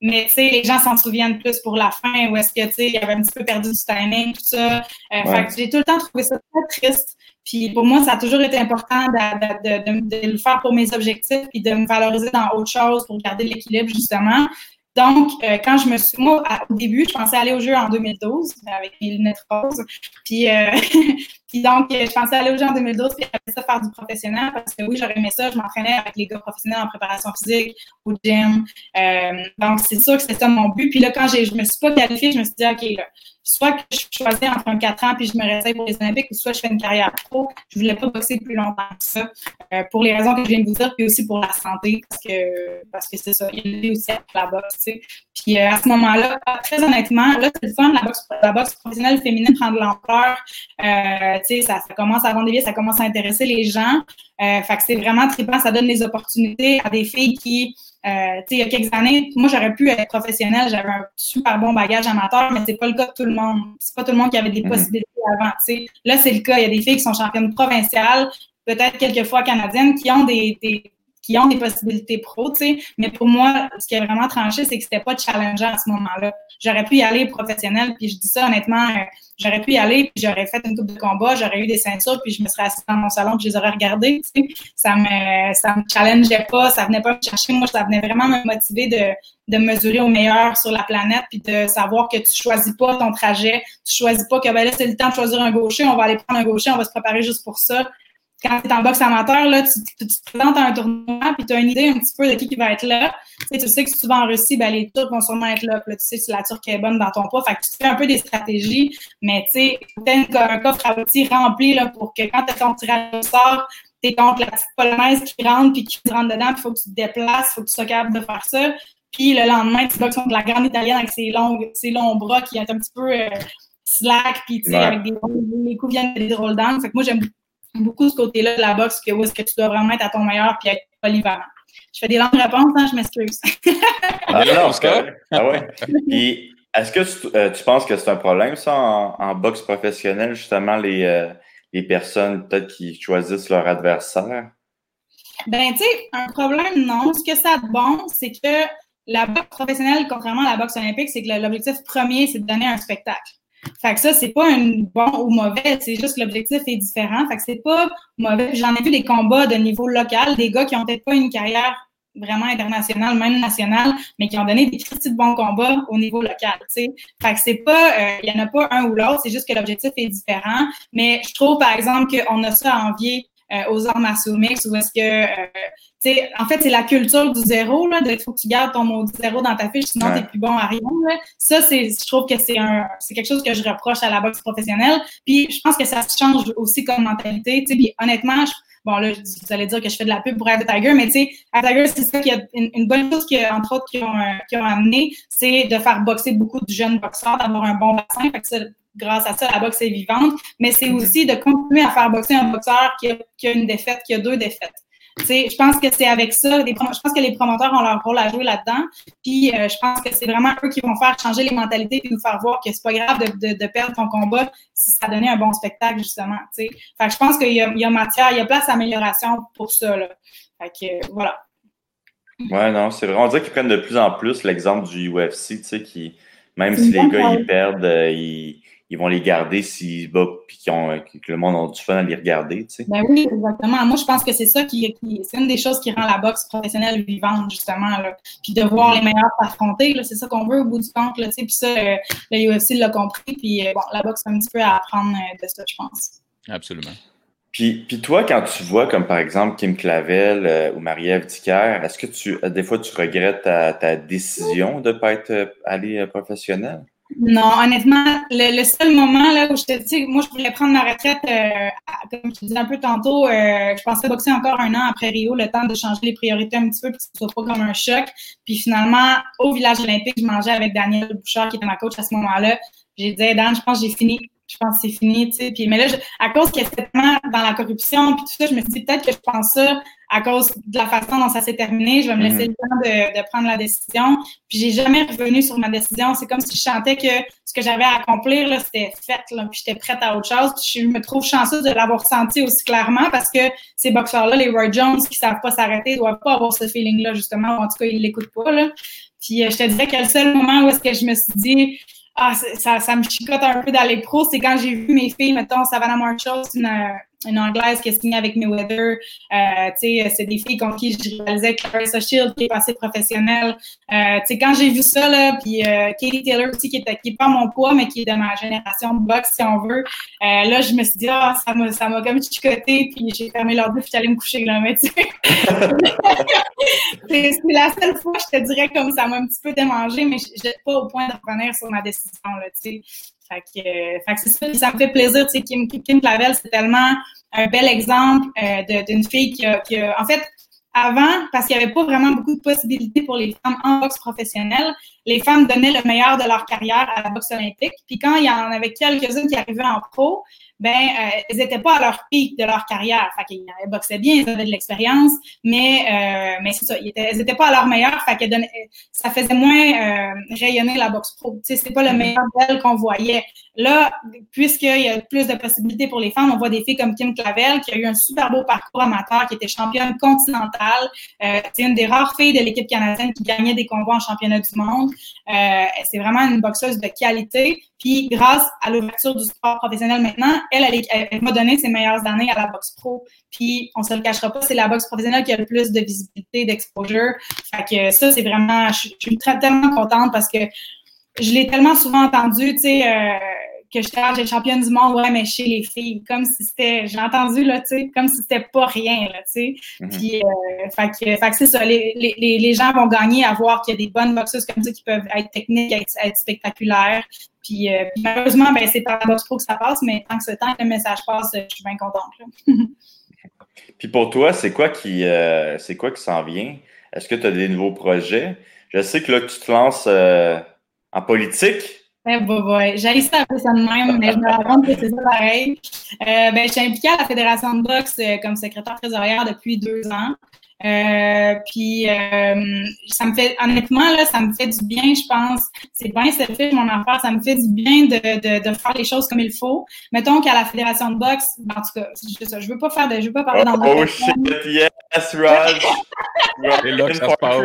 Mais les gens s'en souviennent plus pour la fin, où est-ce que il avait un petit peu perdu du timing, tout ça. Euh, j'ai tout le temps trouvé ça très triste. Puis pour moi, ça a toujours été important de, de, le faire pour mes objectifs, puis de me valoriser dans autre chose pour garder l'équilibre, justement. Donc, euh, quand je me suis, moi, au début, je pensais aller au jeu en 2012 avec mes lunettes roses. Puis, euh, puis donc, je pensais aller au jeu en 2012 puis après ça faire du professionnel parce que oui, j'aurais aimé ça. Je m'entraînais avec les gars professionnels en préparation physique, au gym. Euh, donc, c'est sûr que c'était ça mon but. Puis là, quand je me suis pas qualifiée, je me suis dit, OK, là, soit que je choisis entre un 4 ans puis je me réessaye pour les Olympiques, ou soit je fais une carrière pro. Je voulais pas boxer plus longtemps que ça, euh, pour les raisons que je viens de vous dire, puis aussi pour la santé, parce que parce que c'est ça, il y a aussi la boxe, tu sais. Puis euh, à ce moment-là, très honnêtement, là, c'est le fun, la boxe, la boxe professionnelle féminine prend de l'ampleur. Euh, tu sais, ça, ça, commence à vendre des billets, ça commence à intéresser les gens. Euh, fait que c'est vraiment trippant, ça donne des opportunités à des filles qui euh, il y a quelques années, moi, j'aurais pu être professionnelle, j'avais un super bon bagage amateur, mais c'est pas le cas de tout le monde. C'est pas tout le monde qui avait des mhm. possibilités avant. Là, c'est le cas. Il y a des filles qui sont championnes provinciales, peut-être quelquefois canadiennes, qui ont des, des qui ont des possibilités pro, tu sais. Mais pour moi, ce qui a vraiment tranché, c'est que c'était pas challengeant à ce moment-là. J'aurais pu y aller professionnel, puis je dis ça honnêtement, euh, j'aurais pu y aller, puis j'aurais fait une coupe de combat, j'aurais eu des ceintures, puis je me serais assise dans mon salon, puis je les aurais regardées, tu sais. Ça me, ça me challengeait pas, ça venait pas me chercher. Moi, ça venait vraiment me motiver de, de mesurer au meilleur sur la planète, puis de savoir que tu choisis pas ton trajet, tu choisis pas que ben là, c'est le temps de choisir un gaucher, on va aller prendre un gaucher, on va se préparer juste pour ça quand tu es en boxe amateur, là, tu, te présentes à un tournoi, puis tu as une idée un petit peu de qui, qui va être là. Tu sais, tu sais que si tu vas en Russie, ben, les Turcs vont sûrement être là. Puis tu sais si la Turque est bonne dans ton poids. Fait que tu fais un peu des stratégies, mais tu sais, tu as un coffre à outils rempli là, pour que quand tu ton tirage au sort, tu es contre la petite polonaise qui rentre, puis qui rentre dedans, puis il faut que tu te déplaces, il faut que tu sois capable de faire ça. Puis le lendemain, tu boxes contre la grande italienne avec ses longs, ses longs bras qui est un petit peu euh, slack, puis tu sais, avec des les coups viennent des drôles d'angles. Fait que moi, j'aime beaucoup ce côté-là de la boxe que où est-ce que tu dois vraiment être à ton meilleur puis être polyvalent. Je fais des longues réponses, hein, je m'excuse. ah non, c'est Ah ouais. Puis, est-ce que tu, euh, tu, penses que c'est un problème, ça, en, boxe professionnelle, justement, les, euh, les personnes peut-être qui choisissent leur adversaire? Ben, tu sais, un problème, non. Ce que ça a de bon, c'est que la boxe professionnelle, contrairement à la boxe olympique, c'est que l'objectif premier, c'est de donner un spectacle. Fait que ça, c'est pas un bon ou mauvais, c'est juste que l'objectif est différent. Fait que c'est pas mauvais. J'en ai vu des combats de niveau local, des gars qui ont peut-être pas une carrière vraiment internationale, même nationale, mais qui ont donné des petits bons combats au niveau local, tu sais. Fait que c'est pas, euh, il y en a pas un ou l'autre, c'est juste que l'objectif est différent. Mais je trouve, par exemple, qu'on a ça à envier euh, aux arts martiaux mix ou est-ce que, euh, tu sais, en fait, c'est la culture du zéro, là, de faut que tu gardes ton mot zéro dans ta fiche, sinon tu t'es plus bon à rien. Là. Ça, c'est, je trouve que c'est un, c'est quelque chose que je reproche à la boxe professionnelle. Puis, je pense que ça change aussi comme mentalité, tu sais. Puis, honnêtement, bon, là, vous allez dire que je fais de la pub pour Ed Tiger, mais tu sais, Tiger, c'est ça qui a une, bonne chose qui, entre autres, qui ont, euh, qui ont amené, c'est de faire boxer beaucoup de jeunes boxeurs, d'avoir un bon bassin. Fait que grâce à ça, la boxe est vivante, mais c'est aussi de continuer à faire boxer un boxeur qui a, une défaite, qui a deux défaites. je pense que c'est avec ça, je pense que les promoteurs ont leur rôle à jouer là-dedans. Puis euh, je pense que c'est vraiment eux qui vont faire changer les mentalités et nous faire voir que c'est pas grave de, perdre ton combat si ça donnait un bon spectacle, justement. Fait je pense qu'il y, a, matière, il y a place à amélioration pour ça. Là. Fait que voilà. Ouais, non, c'est vraiment dire qu'ils prennent de plus en plus l'exemple du UFC, tu sais, qui, même si les gars ils perdent, euh, ils ils vont les garder s'ils battent puis que le monde a du fun à les regarder. Tu sais. Ben oui, exactement. Moi, je pense que c'est ça qui, c'est une des choses qui rend la boxe professionnelle vivante, justement. Là. Puis de voir les meilleurs s'affronter, c'est ça qu'on veut au bout du compte. Là, tu sais. Puis ça, euh, le UFC l'a compris. Puis euh, bon, la boxe a un petit peu à apprendre euh, de ça, je pense. Absolument. Puis, puis toi, quand tu vois, comme par exemple Kim Clavel ou Marie-Ève est-ce que tu, des fois, tu regrettes ta, ta décision de ne pas être allée professionnelle? Non, honnêtement, le, seul moment là où je te dis, moi, je voulais prendre ma retraite, euh, comme je te disais un peu tantôt, euh, je pensais boxer encore un an après Rio, le temps de changer les priorités un petit peu, pour que ce soit pas comme un choc. Puis finalement, au village olympique, je mangeais avec Daniel Bouchard, qui était ma coach à ce moment-là. J'ai dit, Dan, je pense que j'ai fini je pense que c'est fini, tu sais. Puis, mais là, à cause qu'il y a tellement dans la corruption, puis tout ça, je me suis dit peut-être que je pense ça à cause de la façon dont ça s'est terminé. Je vais me laisser mhm. le temps de, de, prendre la décision. Puis, j'ai jamais revenu sur ma décision. C'est comme si je sentais que ce que j'avais à accomplir, là, c'était fait, là, puis j'étais prête à autre chose. Puis, je me trouve chanceuse de l'avoir senti aussi clairement parce que ces boxeurs-là, les Roy Jones, qui savent pas s'arrêter, doivent pas avoir ce feeling-là, justement. En tout cas, ils l'écoutent pas, là. Puis, euh, je te dirais que le seul moment où est-ce que je me suis dit, ah, ça, ça me chicote un peu dans les pros, c'est quand j'ai vu mes filles, mettons, Savannah Marshall, une, une Anglaise qui a signé avec Mayweather. Euh, c'est des filles contre qui je réalisais Clarissa Shield, qui est passée professionnelle. Euh, quand j'ai vu ça, là, puis euh, Katie Taylor aussi, qui est, qui est pas mon poids, mais qui est de ma génération de boxe, si on veut. Euh, là, je me suis dit, ah, ça m'a, ça m'a comme chicoté, puis j'ai fermé l'ordi, puis j'allais me coucher, là, mais sais. c'est, la seule fois, je te dirais, comme ça m'a un petit peu démangé, mais je n'étais pas au point de revenir sur ma décision, là. Fait que, fait que c'est ça, ça me fait plaisir. Tu sais, Kim, Kim Clavel, c'est tellement un bel exemple euh, d'une fille qui a, qui a, en fait, avant, parce qu'il n'y avait pas vraiment beaucoup de possibilités pour les femmes en boxe professionnelle, les femmes donnaient le meilleur de leur carrière à la boxe olympique. Puis quand il y en avait quelques-unes qui arrivaient en pro, ben, euh, elles n'étaient pas à leur pic de leur carrière. Fait qu'ils boxaient bien, ils avaient de l'expérience, mais, euh, mais c'est ça, ils n'étaient pas à leur meilleur, fait que ça faisait moins euh, rayonner la boxe pro. Tu sais, c'est pas le mm-hmm. meilleur d'elle qu'on voyait. Là, puisqu'il y a plus de possibilités pour les femmes, on voit des filles comme Kim Clavel, qui a eu un super beau parcours amateur, qui était championne continentale. Euh, c'est une des rares filles de l'équipe canadienne qui gagnait des combats en championnat du monde. Euh, c'est vraiment une boxeuse de qualité. Puis, grâce à l'ouverture du sport professionnel maintenant, elle, elle, m'a donné ses meilleures années à la boxe pro. Puis, on se le cachera pas, c'est la boxe professionnelle qui a le plus de visibilité, d'exposure. Fait que ça, c'est vraiment, je, suis très, tellement contente parce que je l'ai tellement souvent entendu, tu sais, euh, que j'étais championne du monde, ouais, mais chez les filles, comme si c'était, j'ai entendu, là, tu sais, comme si c'était pas rien, là, tu sais. Mm-hmm. Puis, euh, fait que, fait que c'est ça, les, les, les, gens vont gagner à voir qu'il y a des bonnes boxeuses comme ça qui peuvent être techniques, être, spectaculaires. Puis, euh, puis, malheureusement, ben, c'est par la boxe pro que ça passe, mais tant que ce temps le message passe, je suis bien contente, puis pour toi, c'est quoi qui, euh, c'est quoi qui s'en vient? Est-ce que tu as des nouveaux projets? Je sais que là, tu te lances euh, en politique. Eh, bah, bah, J'ai ça un peu ça de même, mais je me rends compte que c'est ça pareil. Euh, ben, je suis impliquée à la Fédération de boxe euh, comme secrétaire trésorière depuis deux ans. Euh, puis euh, ça me fait honnêtement là, ça me fait du bien, je pense. C'est bien fait mon affaire, ça me fait du bien de, de, de, faire les choses comme il faut. Mettons qu'à la fédération de boxe, en tout cas, je, je veux pas faire de, je veux pas parler dans Oh, oh shit, yes, Raj. C'est là que ça se passe.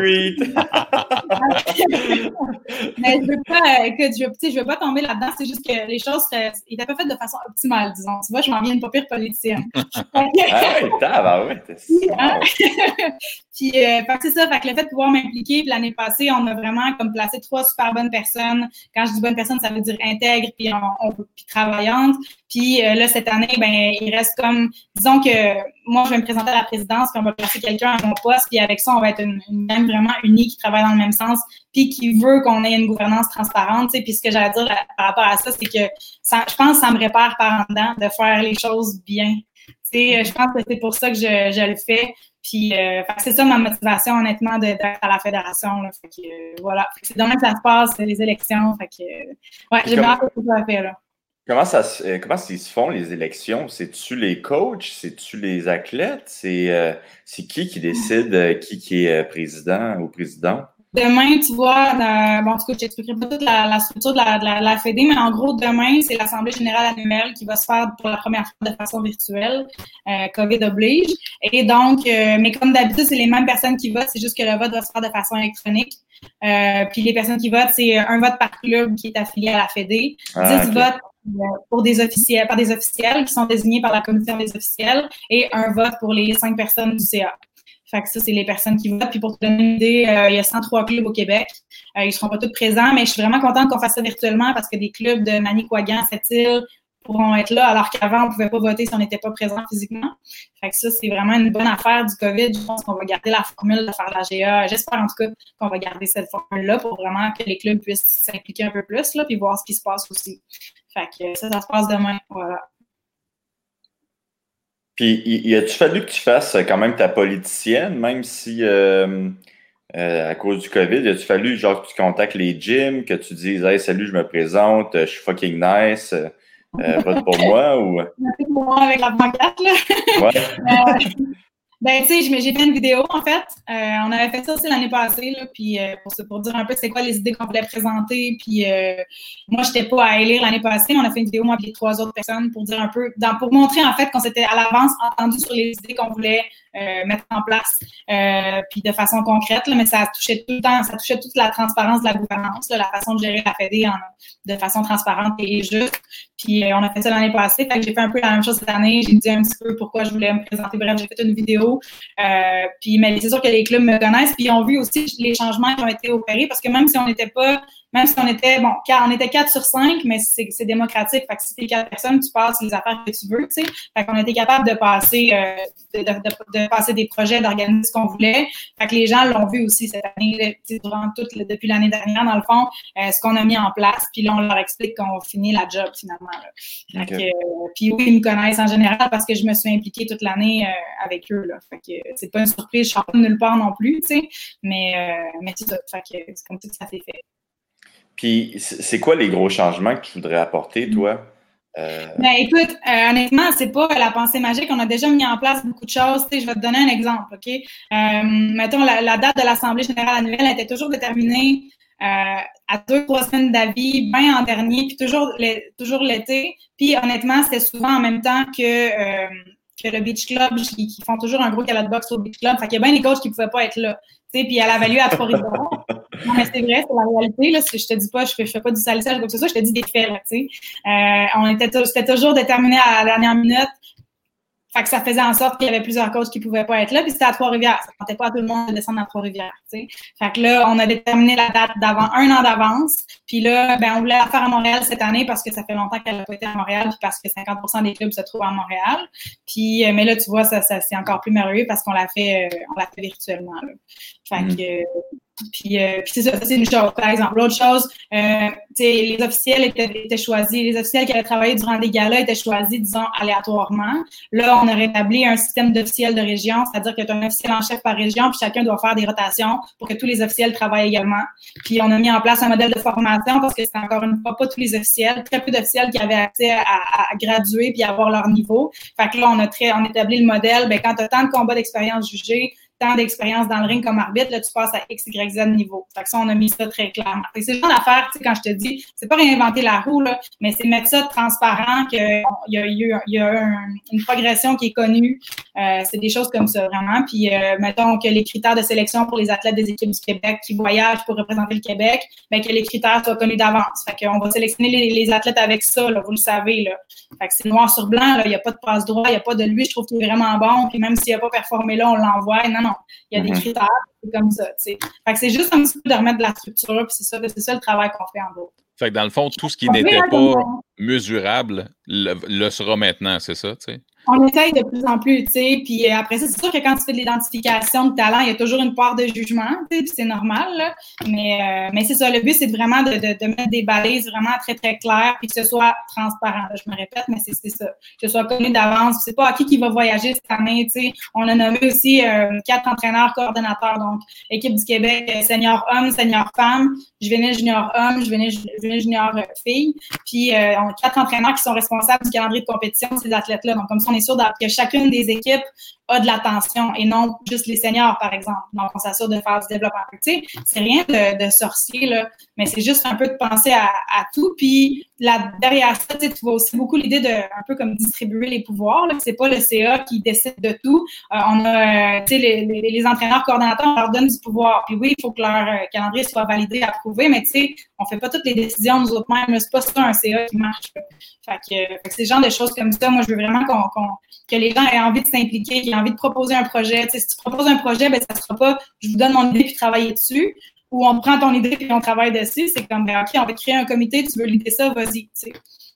Mais je veux pas, écoute, je veux, je veux pas tomber là-dedans. C'est juste que les choses étaient pas faites de façon optimale, disons. Tu vois, je m'en viens une pas pire politicienne. ah ouais, bah ouais, Puis, euh, c'est ça, fait que le fait de pouvoir m'impliquer, l'année passée, on a vraiment comme placé trois super bonnes personnes. Quand je dis bonnes personnes, ça veut dire intègres, puis, on, puis travaillantes. Puis euh, là, cette année, ben, il reste comme, disons que moi, je vais me présenter à la présidence, puis on va placer quelqu'un à mon poste, puis avec ça, on va être une, une vraiment unie qui travaille dans le même sens, puis qui veut qu'on ait une gouvernance transparente. Tu. Puis ce que j'allais dire par rapport à ça, c'est que ça, je pense que ça me répare par en dedans de faire les choses bien. Je pense que c'est pour ça que je, je le fais. Puis euh, c'est ça ma motivation, honnêtement, d'être à la fédération. Là. Fait que, euh, voilà. C'est demain que ça se passe, les élections. Fait que, ouais, j'ai hâte de tout ça faire là. Comment ça se, comment ils se font les élections? C'est-tu les coachs? C'est-tu les athlètes? C'est euh, qui qui décide euh, qui, qui est président ou présidente? Demain, tu vois, bon, en tout cas, je t'expliquerai pas toute la, la structure de la, de la, la Fédé, mais en gros, demain, c'est l'Assemblée générale annuelle qui va se faire pour la première fois de façon virtuelle, euh, COVID oblige. Et donc, euh, mais comme d'habitude, c'est les mêmes personnes qui votent, c'est juste que le vote va se faire de façon électronique. Euh, puis les personnes qui votent, c'est un vote par club qui est affilié à la Fédé, ah, 10 votes pour des officiels, par des officiels qui sont désignés par la commission des officiels et un vote pour les cinq personnes du CA. Fait que ça, c'est les personnes qui votent. Puis pour te donner une idée, euh, il y a 103 clubs au Québec. Euh, ils seront pas tous présents, mais je suis vraiment contente qu'on fasse ça virtuellement parce que des clubs de Manicouagan, Sept-Îles pourront être là, alors qu'avant, on pouvait pas voter si on n'était pas présent physiquement. Fait que ça, c'est vraiment une bonne affaire du COVID. Je pense qu'on va garder la formule de faire la GA. J'espère en tout cas qu'on va garder cette formule-là pour vraiment que les clubs puissent s'impliquer un peu plus, là, puis voir ce qui se passe aussi. Fait que ça, ça se passe demain. Voilà. Puis, il a-tu fallu que tu fasses quand même ta politicienne, même si euh, euh, à cause du COVID, il a-tu fallu genre que tu contactes les gyms, que tu dises Hey, salut, je me présente, je suis fucking nice, euh, vote pour moi ou? pour moi avec la pancarte, là. Ouais. Ben, tu sais, j'ai fait une vidéo, en fait. Euh, on avait fait ça aussi l'année passée, là, puis euh, pour, pour dire un peu c'est quoi les idées qu'on voulait présenter. Puis euh, moi, j'étais pas à élire l'année passée. On a fait une vidéo, moi et trois autres personnes, pour dire un peu, pour montrer, en fait, qu'on s'était à l'avance entendu sur les idées qu'on voulait euh, mettre en place, puis de façon concrète, là, mais ça touchait tout le temps, ça touchait toute la transparence de la gouvernance, la façon de gérer la FED de façon transparente et juste. Puis on a fait ça l'année passée, j'ai fait un peu la même chose cette année. J'ai dit un petit peu pourquoi je voulais me présenter. Bref, j'ai fait une vidéo euh, puis, mais c'est sûr que les clubs me connaissent, puis ils ont vu aussi les changements qui ont été opérés, parce que même si on n'était pas même si on était, bon, on était 4 sur 5, mais c'est démocratique. Fait que si t'es 4 personnes, tu passes les affaires que tu veux, tu sais. Fait qu'on était capable de passer, euh, de, de, de, passer des projets, d'organiser ce qu'on voulait. Fait que les gens l'ont vu aussi cette année, durant toute, depuis l'année dernière, dans le fond, euh, ce qu'on a mis en place. Puis là, on leur explique qu'on finit la job, finalement. Là. Fait que, euh, puis oui, ils me connaissent en général parce que je me suis impliquée toute l'année euh, avec eux, là. Fait que c'est pas une surprise, je suis pas nulle part non plus, tu sais. Mais, mais c'est ça. Fait que c'est comme ça que ça s'est fait. Puis, c'est quoi les gros changements que tu voudrais apporter, toi? Euh... Ben, écoute, euh, honnêtement, c'est pas la pensée magique. On a déjà mis en place beaucoup de choses. je vais te donner un exemple, OK? Euh, mettons, la, date de l'Assemblée générale annuelle était toujours déterminée euh, à deux, trois semaines d'avis, bien en dernier, puis toujours, l'été. Puis honnêtement, c'était souvent en même temps que, que le Beach Club, qui, font toujours un gros gala de boxe au Beach Club. Fait qu'il y a bien des coachs qui pouvaient pas être là. Puis elle a valu à Trois-Rivières. Non, mais c'est vrai, c'est la réalité. Là, je te dis pas, je fais, je fais pas du salissage ou quoi que ce soit, je te dis des faits. Là, euh, on était, c'était toujours déterminé à la dernière minute. Fait que ça faisait en sorte qu'il y avait plusieurs coachs qui pouvaient pas être là, puis c'était à Trois-Rivières. Ça ne pas à tout le monde de descendre à Trois-Rivières. Fait que là, on a déterminé la date d'avant un an d'avance. Puis là, ben, on voulait la faire à Montréal cette année parce que ça fait longtemps qu'elle n'a pas été à Montréal, puis parce que 50 des clubs se trouvent à Montréal. Puis, euh, mais là, tu vois, ça, ça c'est encore plus merveilleux parce qu'on l'a fait, euh, on l'a fait virtuellement. Là. Fait mm. Puis, euh, puis c'est ça, c'est une chose. Par exemple, l'autre chose, euh, les officiels étaient, étaient, choisis, les officiels qui avaient travaillé durant des galas étaient choisis, disons, aléatoirement. Là, on a rétabli un système d'officiels de région, c'est-à-dire que tu as un officiel en chef par région, puis chacun doit faire des rotations pour que tous les officiels travaillent également. Puis on a mis en place un modèle de formation parce que c'est encore une fois pas tous les officiels, très peu d'officiels qui avaient accès à, à, graduer puis avoir leur niveau. Fait que là, on a très, on établi le modèle, ben quand tu as tant de combats d'expérience jugés, tant d'expérience dans le ring comme arbitre, là, tu passes à X, Y, Z niveau. Fait que ça, on a mis ça très clairement. c'est le genre d'affaire, tu sais, quand je te dis, c'est pas réinventer la roue, là, mais c'est mettre ça transparent, qu'il y a eu, il y a une progression qui est connue. Euh, c'est des choses comme ça, vraiment. Puis, euh, mettons que les critères de sélection pour les athlètes des équipes du Québec qui voyagent pour représenter le Québec, ben, que les critères soient connus d'avance. Fait qu'on va sélectionner les, athlètes avec ça, vous le savez, là. Fait que c'est noir sur blanc. Il n'y a pas de passe droit, il n'y a pas de lui, je trouve que vraiment bon. Puis même s'il n'a pas performé là, on l'envoie. Non. Il y a des mm-hmm. critères, c'est comme ça, tu sais. Fait que c'est juste un petit peu de remettre de la structure, puis c'est ça, c'est ça le travail qu'on fait en gros. Fait que dans le fond, tout ce qui n'était pas mesurable le, le, sera maintenant, c'est ça, tu sais? On essaye de plus en plus, tu sais. Puis euh, après ça, c'est sûr que quand tu fais de l'identification de talent, il y a toujours une part de jugement, tu sais, puis c'est normal. Là. Mais, euh, mais c'est ça, le but, c'est vraiment de, de, de, mettre des balises vraiment très, très claires, puis que ce soit transparent. je me répète, mais c'est ça. Que ce soit connu d'avance. C'est pas à qui qui va voyager cette année, tu sais. On a nommé aussi euh, quatre entraîneurs coordonnateurs, donc équipe du Québec, senior homme, senior femme, venais junior homme, venais, junior fille. Puis on a quatre entraîneurs qui sont responsables du calendrier de compétition de ces athlètes-là. Donc, comme ça, on est sûr que chacune des équipes a de l'attention et non juste les seniors, par exemple. Donc, on s'assure de faire du développement. Tu sais, c'est rien de, sorcier, là, mais c'est juste un peu de penser à, tout. Puis, derrière ça, tu vois aussi beaucoup l'idée de un peu comme distribuer les pouvoirs. C'est pas le CA qui décide de tout. Euh, on a, tu sais, les, les, entraîneurs coordonnateurs, on leur donne du pouvoir. Puis oui, il faut que leur euh, calendrier soit validé, approuvé, mais tu sais, on fait pas toutes les décisions nous autres mêmes. C'est pas ça un CA qui marche. Fait que, c'est le genre de choses comme ça. Moi, je veux vraiment qu'on, que les gens aient envie de s'impliquer, qu'ils aient envie de proposer un projet. si tu proposes un projet, ben, ça sera pas je vous donne mon idée puis travailler dessus. Ou on prend ton idée puis on travaille dessus. C'est comme, ben, OK, on va créer un comité, tu veux l'idée ça, vas-y.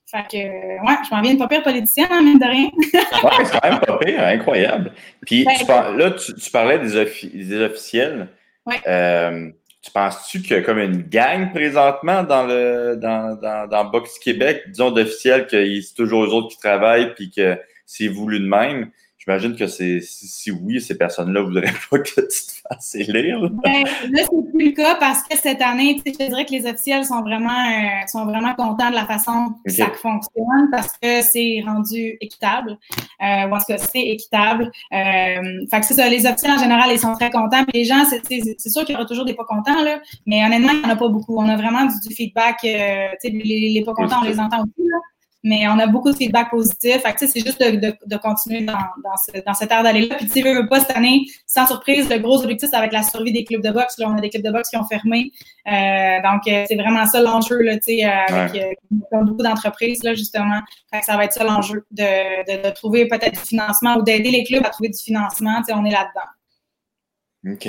Fait que, ouais, je m'en viens de pas pire politicien, hein, mine de rien. ouais, c'est quand même pas pire, incroyable. Puis ben, là, tu, parlais des, officiels. Ouais. Euh, tu penses-tu qu'il y a comme une gang présentement dans le dans, dans, dans Box Québec, disons d'officiels, que c'est toujours eux autres qui travaillent puis que c'est voulu de même? J'imagine que c'est si, oui, ces personnes-là voudraient pas que tu te fasses élire. Ben, là, c'est plus le cas parce que cette année, je dirais que les officiels sont vraiment, euh, sont vraiment contents de la façon que ça fonctionne parce que c'est rendu équitable. Euh, en tout cas, c'est équitable. Euh, fait que c'est ça, les officiels en général, ils sont très contents. Puis les gens, c'est sûr qu'il y aura toujours des pas contents, là, mais honnêtement, il n'y en a pas beaucoup. On a vraiment du, feedback. Euh, les, les pas contents, on les entend aussi. Là mais on a beaucoup de feedback positif. Fait que, c'est juste de, de, de, continuer dans, dans, ce, dans cette ère d'aller-là. Puis, tu veux, pas, cette année, sans surprise, le gros objectif, c'est avec la survie des clubs de boxe. Là, on a des clubs de boxe qui ont fermé. Euh, donc, euh, c'est vraiment ça l'enjeu, là, tu sais, euh, avec beaucoup d'entreprises, là, justement. Fait que ça va être ça l'enjeu, de, de, trouver peut-être du financement ou d'aider les clubs à trouver du financement. Tu sais, on est là-dedans. OK.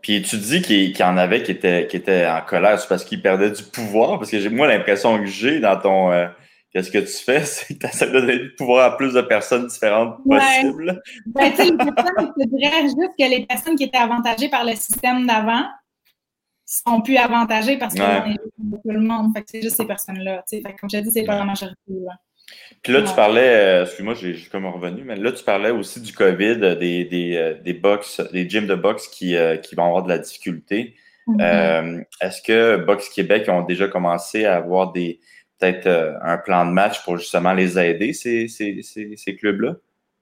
Puis tu dis qu'il y en avait qui étaient, qui étaient en colère, c'est parce qu'ils perdaient du pouvoir, parce que j'ai moi l'impression que j'ai dans ton que tu fais? C'est que tu essaies de donner du pouvoir à plus de personnes différentes possibles. Ben, les personnes, je dirais juste que les personnes qui étaient avantagées par le système d'avant sont plus avantagées parce est tout le monde. Fait que c'est juste ces personnes-là. Comme je t'ai dit, c'est pas la majorité. Puis là, tu parlais, euh, excuse-moi, j'ai comme revenu, mais là, tu parlais aussi du COVID, des, des, euh, des box, des gyms de boxe qui, euh, qui vont avoir de la difficulté. Mm-hmm. Est-ce que Box Québec ont déjà commencé à avoir des, peut-être euh, un plan de match pour justement les aider, ces, ces, ces, ces clubs-là?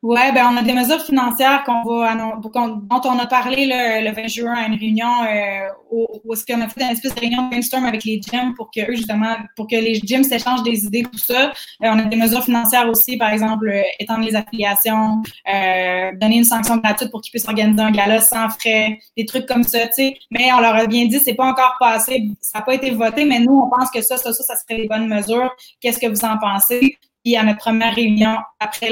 Oui, ben on a des mesures financières qu'on va dont on a parlé le, le 20 juin à une réunion euh, où, est-ce qu'on a fait une espèce de réunion brainstorm avec les gyms pour que eux, justement, pour que les gyms s'échangent des idées, tout ça. Euh, on a des mesures financières aussi, par exemple, euh, étendre les affiliations, euh, donner une sanction gratuite pour qu'ils puissent organiser un gala sans frais, des trucs comme ça, tu sais. Mais on leur a bien dit, c'est pas encore passé, ça n'a pas été voté, mais nous, on pense que ça, ça, ça, ça serait des bonnes mesures. Qu'est-ce que vous en pensez? Puis à notre première réunion après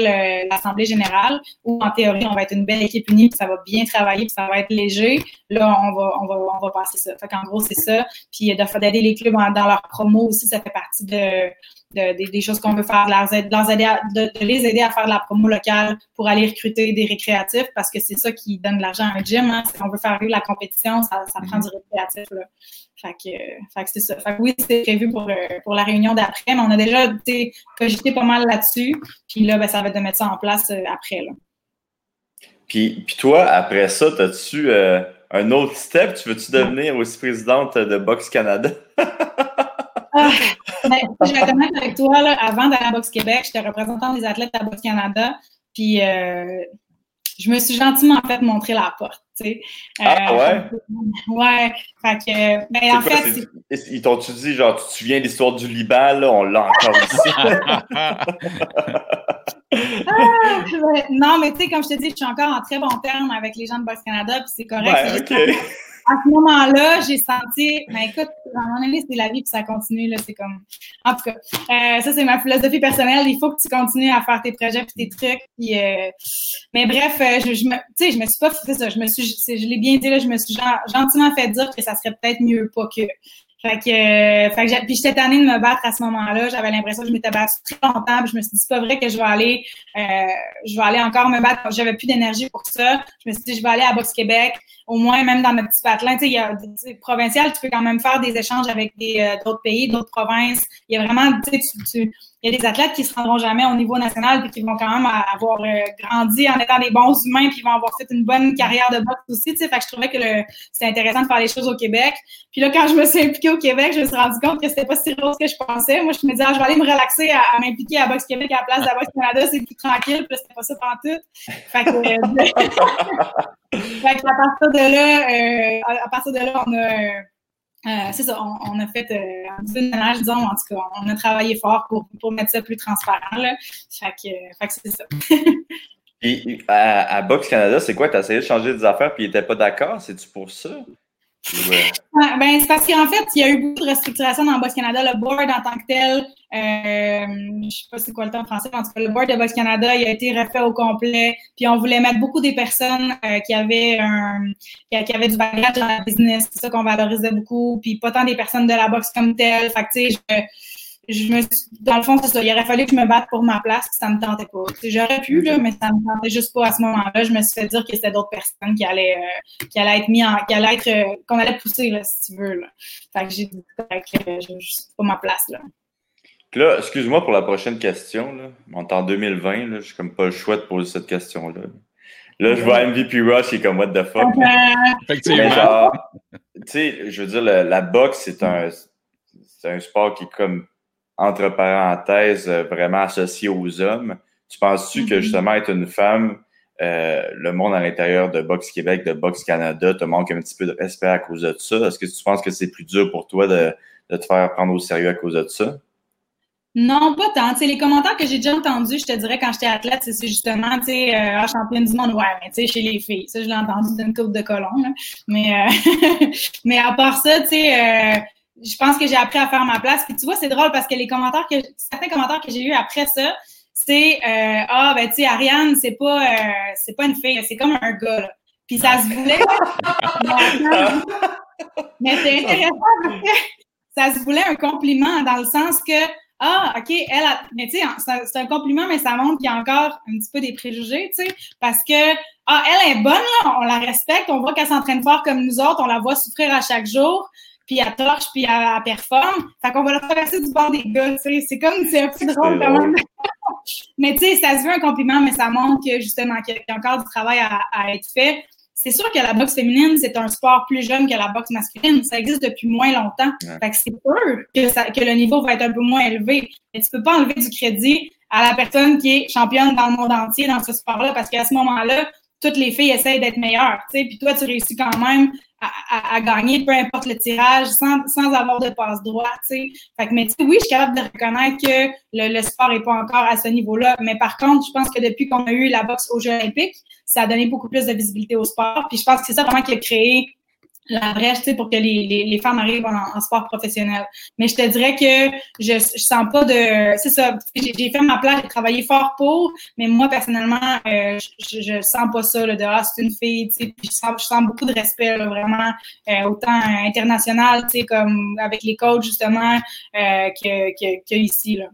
l'Assemblée générale, où en théorie, on va être une belle équipe unie, puis ça va bien travailler, puis ça va être léger. Là, on va, on va, on va passer ça. Fait qu'en gros, c'est ça. Puis d'aider les clubs dans leur promo aussi, ça fait partie de, des choses qu'on veut faire, de, de, les aider à faire de la promo locale pour aller recruter des récréatifs parce que c'est ça qui donne de l'argent à un gym. Hein. Si on veut faire vivre la compétition, ça, ça prend du récréatif. Là. Fait que, fait que c'est ça. Fait que oui, c'est prévu pour, euh, pour la réunion d'après, mais on a déjà cogité pas mal là-dessus. Puis là, ben, ça va être de mettre ça en place euh, après. Là. Puis, puis toi, après ça, as-tu euh, un autre step? Tu veux-tu devenir aussi présidente de Box Canada? ah, ben, je vais honnête avec toi, là, avant d'aller à Box Québec, j'étais représentante des athlètes à Box Canada. Puis je me suis gentiment fait montrer la porte. Tu sais. ah ouais? ouais. Fait que, ben, en fait. Ils t'ont-tu dit, genre, tu te souviens de l'histoire du Liban, là, on l'a encore ici? ah, non, mais tu sais, comme je te dis, je suis encore en très bon terme avec les gens de Box Canada, puis c'est correct. Ouais, à ce moment-là, j'ai senti, mais écoute, à un moment donné, c'est la vie, puis ça continue, là, c'est comme, en tout cas, euh, ça, c'est ma philosophie personnelle, il faut que tu continues à faire tes projets puis tes trucs, puis, euh, mais bref, euh, je, je me, tu sais, je me suis pas, c'est ça, je me suis, je l'ai bien dit, là, je me suis gentiment fait dire que ça serait peut-être mieux pas que, fait que, euh, fait que puis j'étais tannée de me battre à ce moment-là. J'avais l'impression que je m'étais battue très longtemps. Puis je me suis dit, c'est pas vrai que je vais aller, euh, je vais aller encore me battre. J'avais plus d'énergie pour ça. Je me suis dit, je vais aller à Boxe Québec. Au moins, même dans notre petit patelin, tu sais, il y a provincial, tu peux quand même faire des échanges avec des euh, d'autres pays, d'autres provinces. Il y a vraiment, tu sais, tu, il y a des athlètes qui se rendront jamais au niveau national puis qui vont quand même avoir euh, grandi en étant des bons humains puis ils vont avoir fait une bonne carrière de boxe aussi. Fait que je trouvais que c'est intéressant de faire les choses au Québec. Puis là, quand je me suis impliquée au Québec, je me suis rendu compte que c'était pas si rose que je pensais. Moi, je me disais, ah, je vais aller me relaxer à, m'impliquer à Boxe Québec à la place de la Boxe Canada, c'est plus tranquille. Puis c'était pas ça pendant tout. Fait que, euh, à partir de là, euh, à partir de là, on a euh, c'est ça, on, a fait euh, un petit ménage, disons, en tout cas, on a travaillé fort pour, pour mettre ça plus transparent. Là. Fait que, fait que c'est ça. Et à, à Box Canada, c'est quoi? Tu as essayé de changer des affaires puis ils n'étaient pas d'accord? C'est-tu pour ça? Ben, c'est parce qu'en fait, il y a eu beaucoup de restructuration dans Box Canada. Le board en tant que tel, euh, je sais pas c'est quoi le terme français, en tout cas, le board de Box Canada, il a été refait au complet. Puis on voulait mettre beaucoup des personnes euh, qui avaient un qui, avaient du bagage dans la business. C'est ça qu'on valorisait beaucoup. Puis pas tant des personnes de la boxe comme telle. Fait que tu sais, je je me dans le fond, c'est ça. Il aurait fallu que je me batte pour ma place, puis ça me tentait pas. J'aurais pu, là, mais ça me tentait juste pas à ce moment-là. Je me suis fait dire que c'était d'autres personnes qui allaient, euh, qui allaient être mis en, qui allaient être, euh, qu'on allait pousser, là, si tu veux, là. Fait que j'ai dit que euh, c'est pas ma place, là. là, excuse-moi pour la prochaine question, là. On est en 2020, là. J'ai comme pas le choix de poser cette question-là. Là, je vois MVP Rush, il est comme what the fuck? Effectivement. tu sais, je veux dire, la boxe, c'est un, c'est un sport qui est comme entre parenthèses, euh, vraiment associé aux hommes. Tu penses-tu que mm-hmm. justement être une femme, euh, le monde à l'intérieur de Boxe Québec, de Boxe Canada, te manque un petit peu de respect à cause de ça? Est-ce que tu penses que c'est plus dur pour toi de, de, te faire prendre au sérieux à cause de ça? Non, pas tant. les commentaires que j'ai déjà entendus, je te dirais, quand j'étais athlète, c'est justement, tu sais, euh, ah, championne du monde, ouais, mais tu sais, chez les filles. Ça, je l'ai entendu d'une coupe de colons, Mais, euh, mais à part ça, tu sais, je pense que j'ai appris à faire ma place. Puis tu vois, c'est drôle parce que les commentaires que certains commentaires que j'ai eu après ça, c'est euh, ah ben tu sais Ariane, c'est pas euh, c'est pas une fille, c'est comme un gars. Là. Puis ça se voulait. mais c'est intéressant parce que ça se voulait un compliment dans le sens que ah, OK, elle a. Mais tu sais, c'est un compliment, mais ça montre qu'il y a encore un petit peu des préjugés, tu sais, parce que, ah, elle est bonne, là, on la respecte, on voit qu'elle s'entraîne fort comme nous autres, on la voit souffrir à chaque jour, puis elle torche, puis elle, performe. Fait qu'on va la traverser du bord des gars, tu sais. C'est comme, c'est un peu drôle quand même. mais tu sais, ça se veut un compliment, mais ça montre que justement, qu'il y a encore du travail à, être fait. C'est sûr que la boxe féminine, c'est un sport plus jeune que la boxe masculine. Ça existe depuis moins longtemps. Fait que c'est sûr que, que le niveau va être un peu moins élevé. Mais tu peux pas enlever du crédit à la personne qui est championne dans le monde entier dans ce sport-là, parce qu'à ce moment-là, toutes les filles essayent d'être meilleures, tu sais, puis toi, tu réussis quand même à, gagner, peu importe le tirage, sans, sans avoir de passe droit, tu sais. Fait que, mais tu sais, oui, je suis capable de reconnaître que le, le sport n'est pas encore à ce niveau-là, mais par contre, je pense que depuis qu'on a eu la boxe aux Jeux olympiques, ça a donné beaucoup plus de visibilité au sport, puis je pense que c'est ça vraiment qui a créé la brèche, pour que les, les, femmes arrivent en, sport professionnel. Mais je te dirais que je, je sens pas de... C'est ça, j'ai fait ma place, j'ai travaillé fort pour, mais moi, personnellement, euh, je, je sens pas ça, là, de « Ah, c'est une fille », tu sais, je sens, je sens beaucoup de respect, là, vraiment, euh, autant international, tu sais, comme avec les coachs, justement, euh, que, que, que, ici, là.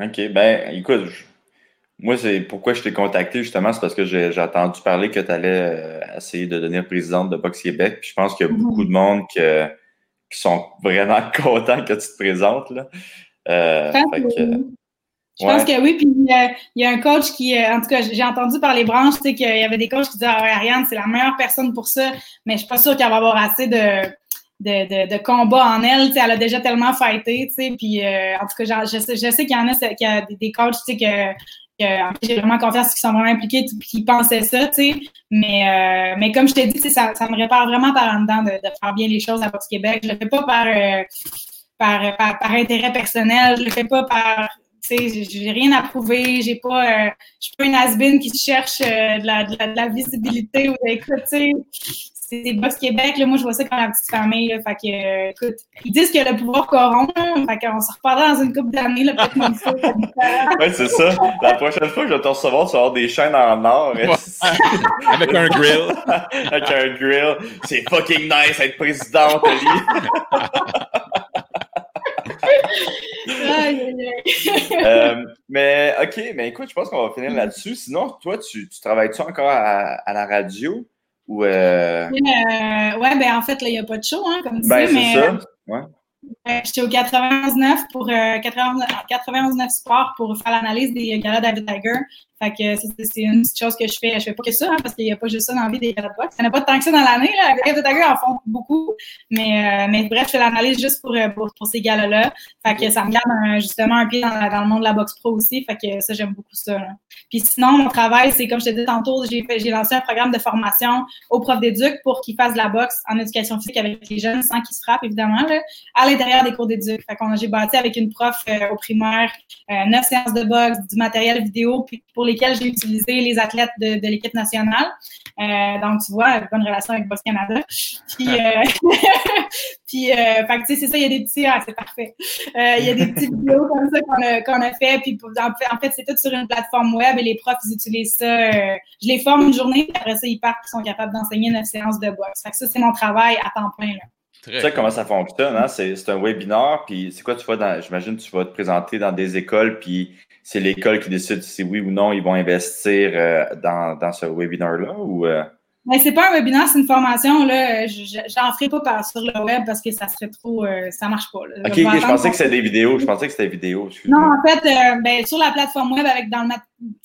OK, ben, écoute, je moi, c'est pourquoi je t'ai contacté, justement, c'est parce que j'ai entendu parler que tu allais euh, essayer de devenir présidente de Box Québec. Puis je pense qu'il y a beaucoup de monde qui sont vraiment contents que tu te présentes. Là. Euh, je pense que oui, puis il y a un coach qui, euh, en tout cas, j'ai entendu par les branches, tu sais, qu'il y avait des coachs qui disaient ah, Ariane, c'est la meilleure personne pour ça, mais je suis pas sûre qu'elle va avoir assez de, de, de, combat en elle, elle a déjà tellement fighté, puis en tout cas, je sais, je sais qu'il y en a, y a des, coachs, tu sais, j'ai vraiment confiance qu'ils sont vraiment impliqués et qu'ils pensaient ça, tu sais. Mais, mais comme je t'ai dit, ça, me répare vraiment par en dedans de, faire bien les choses à Boxe Québec. Je le fais pas par, par, par, par, intérêt personnel, je le fais pas par j'ai rien à prouver, j'ai pas, euh, je suis pas une has qui cherche euh, de, la, visibilité ou écoute, tu sais, c'est Boss Québec, là, moi je vois ça comme la petite famille, là, fait que, euh, écoute, ils disent que le pouvoir corrompt, fait qu'on se reparlera dans une couple d'années, là, peut-être même ça. ouais, c'est ça. La prochaine fois que je vais te recevoir, tu vas avoir des chaînes en or. Avec un grill. Avec un grill. C'est fucking nice être président, Oli. euh, mais OK, mais écoute, je pense qu'on va finir là-dessus. Sinon, toi, tu, tu travailles-tu encore à, à, la radio? Ou euh... euh ouais, ben en fait, là, il n'y a pas de show, hein, comme tu ben, sais. mais, ça. Ouais. Euh, J'étais au 91.9 pour euh, 91.9 Sport pour faire l'analyse des galas David Tiger. Fait que c'est une chose que je fais. Je fais pas que ça, hein, parce qu'il n'y a pas juste ça dans la vie des galas de boxe. Il n'y en a pas tant que ça dans l'année. Les David Tiger en font beaucoup. Mais, euh, mais bref, je fais l'analyse juste pour, euh, pour, pour, ces galas-là. Fait que ça me garde justement un pied dans, le monde de la boxe pro aussi. Fait que ça, j'aime beaucoup ça. Puis sinon, mon travail, c'est comme je te disais tantôt, j'ai lancé un programme de formation aux profs d'éduc pour qu'ils fassent de la boxe en éducation physique avec les jeunes sans qu'ils se frappent, évidemment, là, des cours d'éduc. Fait qu'on j'ai bâti avec une prof euh, au primaire euh, neuf séances de boxe, du matériel vidéo, puis pour lesquels j'ai utilisé les athlètes de, l'équipe nationale. Euh, donc, tu vois, bonne relation avec Boxe Canada. Puis, puis fait tu sais, c'est ça, il y a des petits, ah, c'est parfait. Il y a des petites vidéos comme ça qu'on a, qu'on fait. Puis, en fait, c'est tout sur une plateforme web et les profs, ils utilisent ça. Je les forme une journée, puis après ça, ils partent, ils sont capables d'enseigner neuf séances de boxe. Fait ça, c'est mon travail à temps plein. Tu sais comment ça fonctionne, hein? C'est un webinaire, puis c'est quoi tu vas j'imagine tu vas te présenter dans des écoles, puis c'est l'école qui décide si oui ou non ils vont investir euh, dans, dans, ce webinaire-là ou euh? Mais c'est pas un webinaire, c'est une formation. Là, j'en ferai pas par, sur le web parce que ça serait trop, euh, ça marche pas. Là. Ok, je pensais que c'était des vidéos. Je pensais que c'était vidéo. Non, en fait, euh, ben, sur la plateforme web, avec dans le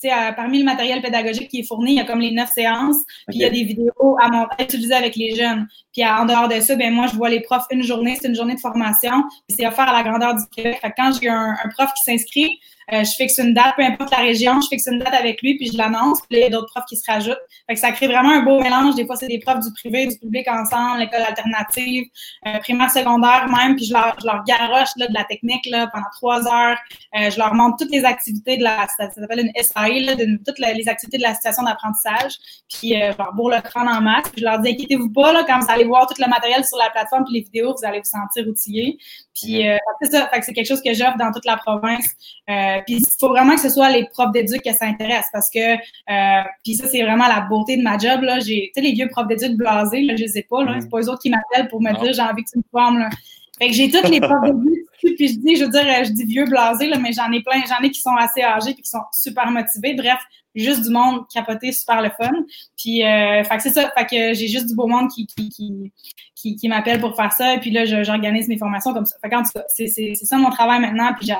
euh, parmi le matériel pédagogique qui est fourni, il y a comme les neuf séances, puis il y a des vidéos à, mon, utiliser avec les jeunes. Puis en dehors de ça, ben moi, je vois les profs une journée, c'est une journée de formation, puis c'est offert à la grandeur du Québec. Fait quand j'ai un, un prof qui s'inscrit, je fixe une date, peu importe la région, je fixe une date avec lui, puis je l'annonce, puis il y a d'autres profs qui se rajoutent. Fait que ça crée vraiment un beau mélange. Des fois, c'est des profs du privé, du public ensemble, l'école alternative, euh, primaire, secondaire même, puis je leur, je leur garoche là, de la technique là, pendant trois heures. Euh, je leur montre toutes les activités de la, ça, s'appelle une SAE, là, de, toutes les activités de la situation d'apprentissage. Puis euh, je leur bourre le crâne en masse. Puis je leur dis, inquiétez-vous pas, là, quand vous allez voir tout le matériel sur la plateforme puis les vidéos, vous allez vous sentir outillé. Puis euh, c'est ça, fait que c'est quelque chose que j'offre dans toute la province. Euh, puis il faut vraiment que ce soit les profs d'éduc qui s'intéressent parce que euh, puis ça c'est vraiment la beauté de ma job là. J'ai, tu sais les vieux profs d'éduc blasés là, je les ai pas là. C'est pas eux autres qui m'appellent pour me dire j'ai envie que tu me formes là. Fait que j'ai toutes les profs d'éduc puis je dis, je veux dire, je dis vieux blasé là, mais j'en ai plein, j'en ai qui sont assez âgés puis qui sont super motivés. Bref, juste du monde capoté, super le fun. Puis, euh, fait que c'est ça. Fait que j'ai juste du beau monde qui, qui, qui, qui, qui m'appelle pour faire ça. Et puis là, j'organise mes formations comme ça. Fait que, en tout cas, c'est, c'est, ça mon travail maintenant. Puis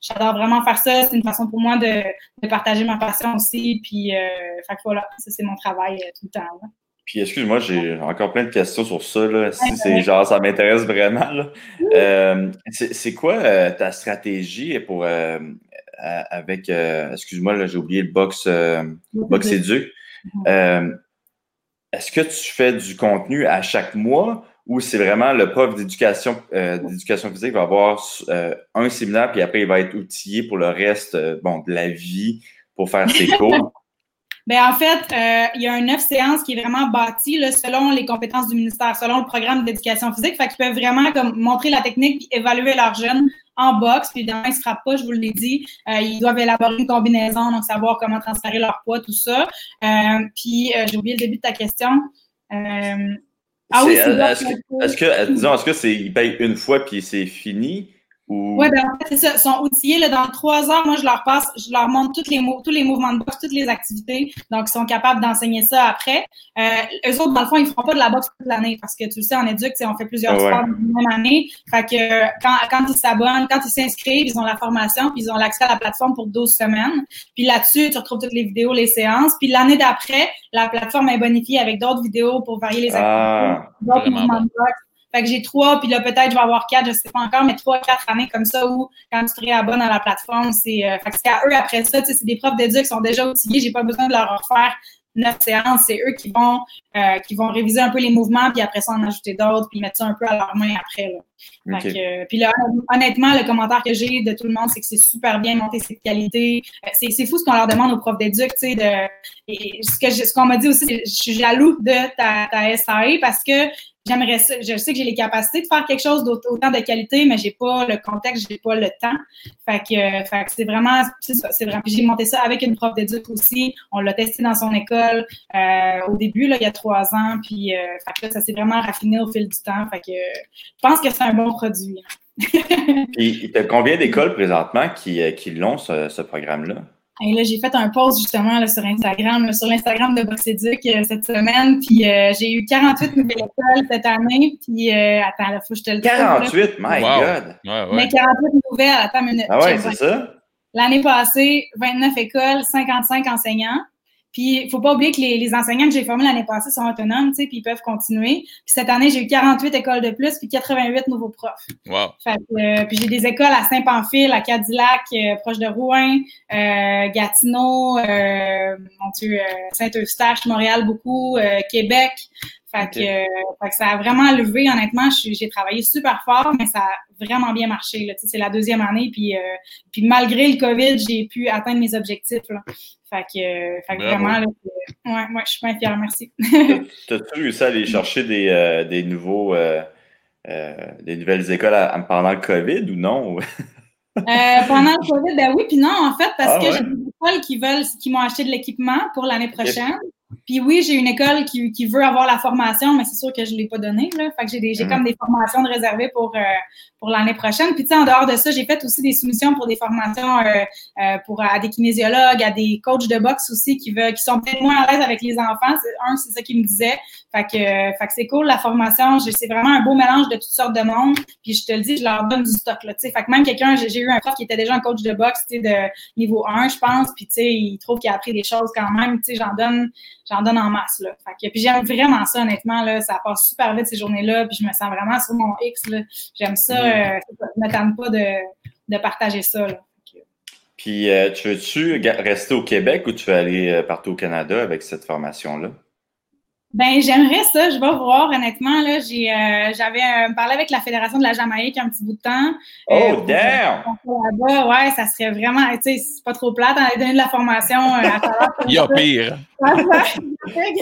j'adore vraiment faire ça. C'est une façon pour moi de, de partager ma passion aussi. Puis, euh, fait que voilà, ça, c'est mon travail euh, tout le temps. Là. Puis excuse-moi, j'ai encore plein de questions sur ça. Là. Si c'est genre ça m'intéresse vraiment. Là. Euh, c'est quoi euh, ta stratégie pour euh, avec excuse-moi, j'ai oublié le box box éduc. Est-ce que tu fais du contenu à chaque mois ou c'est vraiment le prof d'éducation d'éducation physique va avoir un séminaire puis après il va être outillé pour le reste bon de la vie pour faire ses cours? Ben en fait, euh, il y a un neuf séances qui est vraiment bâti là, selon les compétences du ministère, selon le programme d'éducation physique. Fait qu'ils peuvent vraiment comme montrer la technique et évaluer leurs jeunes en boxe. Puis évidemment, ils se frappent pas, je vous l'ai dit. Euh, ils doivent élaborer une combinaison, donc savoir comment transférer leur poids, tout ça. Euh, puis j'ai oublié le début de ta question. ah oui, c'est est-ce que, est-ce que, disons, est-ce que c'est ils payent une fois puis c'est fini? Oui, ben en fait, c'est ça. Ils sont outillés. Là, dans trois heures, moi, je leur passe, je leur montre tous les, tous les mouvements de boxe, toutes les activités. Donc, ils sont capables d'enseigner ça après. Euh, eux autres, dans le fond, ils ne feront pas de la boxe toute l'année parce que tu le sais, en éduc, on fait plusieurs ah sports dans la même année. Fait que quand, quand ils s'abonnent, quand ils s'inscrivent, ils ont la formation, puis ils ont l'accès à la plateforme pour 12 semaines. Puis là-dessus, tu retrouves toutes les vidéos, les séances. Puis l'année d'après, la plateforme est bonifiée avec d'autres vidéos pour varier les ah, activités, d'autres mouvements de boxe. Fait que j'ai trois, puis là, peut-être je vais avoir quatre, je sais pas encore, mais trois, quatre années comme ça où quand tu te réabonnes à la plateforme, c'est, euh, fait que c'est à eux après ça, tu sais, c'est des profs d'éduc qui sont déjà outillés, j'ai pas besoin de leur refaire neuf séances, c'est eux qui vont, euh, qui vont réviser un peu les mouvements, puis après ça, en ajouter d'autres, puis mettre ça un peu à leur main après. Là. Fait puis là, honnêtement, le commentaire que j'ai de tout le monde, c'est que c'est super bien monté cette qualité. Euh, c'est, c'est fou ce qu'on leur demande aux profs d'éduc, tu sais, de, et ce, que ce qu'on m'a dit aussi, je suis jaloux de ta, ta SAE parce que j'aimerais ça. Je sais que j'ai les capacités de faire quelque chose d'autant de qualité, mais j'ai pas le contexte, j'ai pas le temps. Que c'est vraiment, c'est vraiment. J'ai monté ça avec une prof d'éduc aussi. On l'a testé dans son école euh, au début, là, il y a trois ans. Puis, euh, ça s'est vraiment raffiné au fil du temps. Je pense que c'est un bon produit. il a combien d'écoles présentement qui, euh, qui l'ont, ce programme-là? Et là, j'ai fait un post justement là, sur Instagram, sur l'Instagram de Boxéduc euh, cette semaine. Puis euh, j'ai eu 48 nouvelles écoles cette année. Puis euh, attends, il faut que je te le dise. 48, my God! Mais 48 nouvelles, attends une minute. Ah ouais, c'est ça? L'année passée, 29 écoles, 55 enseignants. Puis, il faut pas oublier que les, les enseignants que j'ai formés l'année passée sont autonomes, tu sais, puis ils peuvent continuer. Puis cette année, j'ai eu 48 écoles de plus, puis 88 nouveaux profs. Wow. Fait euh, puis j'ai des écoles à Saint-Pamphile, à Cadillac, euh, proche de Rouen, euh, Gatineau, euh, mon Dieu, Saint-Eustache, Montréal beaucoup, Québec. Fait, que, fait que ça a vraiment levé, honnêtement. J'ai travaillé super fort, mais ça a vraiment bien marché. C'est la deuxième année, puis, puis malgré le COVID, j'ai pu atteindre mes objectifs. Là. Fait que, fait que vraiment, là, ouais, moi, je suis bien fière, merci. T'as-tu réussi à aller chercher des, euh, des nouveaux, euh, euh, des nouvelles écoles à, pendant le COVID ou non? pendant le COVID, ben oui, puis non, en fait, parce ah que j'ai des écoles qui veulent, qui m'ont acheté de l'équipement pour l'année prochaine. Puis oui, j'ai une école qui, qui, veut avoir la formation, mais c'est sûr que je ne l'ai pas donnée. Là. Fait que j'ai, j'ai mm. comme des formations de réservées pour, euh, pour l'année prochaine. Puis tu sais, en dehors de ça, j'ai fait aussi des soumissions pour des formations euh, euh, pour, à des kinésiologues, à des coachs de boxe aussi qui veulent, qui sont peut-être moins à l'aise avec les enfants. C'est, un, c'est ça qu'ils me disait. Fait que, fait que c'est cool, la formation. c'est vraiment un beau mélange de toutes sortes de monde. Puis je te le dis, je leur donne du stock. Là, fait que même quelqu'un, j'ai, eu un prof qui était déjà un coach de boxe de niveau 1, je pense. Puis tu sais, il trouve qu'il a appris des choses quand même. Tu sais, j'en donne j'en donne en masse. Là. Fait que, puis j'aime vraiment ça, honnêtement. Là, ça passe super vite ces journées-là. Puis je me sens vraiment sur mon X. Là. J'aime ça. Euh, je ne tente pas de, de, partager ça. Là. Puis euh, tu veux-tu rester au Québec ou tu veux aller euh, partout au Canada avec cette formation-là? Ben, j'aimerais ça. Je vais voir, honnêtement. Là, j'ai, euh, j'avais euh, parlé avec la Fédération de la Jamaïque un petit bout de temps. Euh, oh, damn! Là ouais, ça serait vraiment, tu sais, c'est pas trop plate d'aller donner de la formation à Il y a pire. fait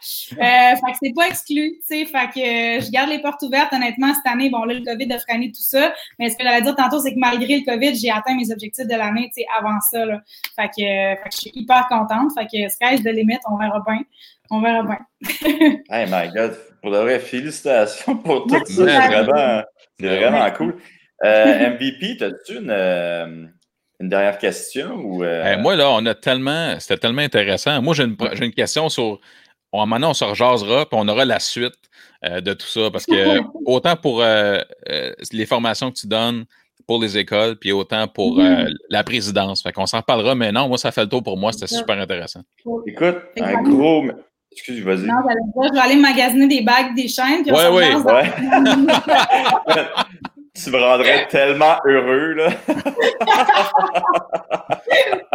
que c'est pas exclu, tu sais. Fait que je garde les portes ouvertes, honnêtement, cette année. Bon, là, le COVID a freiné tout ça. Mais ce que j'allais dire tantôt, c'est que malgré le COVID, j'ai atteint mes objectifs de l'année, tu sais, avant ça, là. Fait que, fait que je suis hyper contente. Fait que sky's the limit, on verra bien on verra bien. hey my God, pour de vrai, félicitations pour tout ça. C'est vraiment, c'est vraiment cool. Euh, MVP, as-tu une, euh, une, dernière question? Ou, euh? moi, là, on a tellement. C'était tellement intéressant. Moi, j'ai une, j'ai une question sur. On, maintenant, on se rejasera, puis on aura la suite de tout ça. Parce que autant pour les formations que tu donnes, pour les écoles, puis autant pour mm-hmm. la présidence. Fait qu'on s'en reparlera, mais non, moi, ça fait le tour pour moi. C'était super intéressant. Écoute, un gros, Excuse, vas-y. Non, je vais aller magasiner des bagues, des chaînes. Puis ouais, oui, ouais. tu me rendrais tellement heureux, là.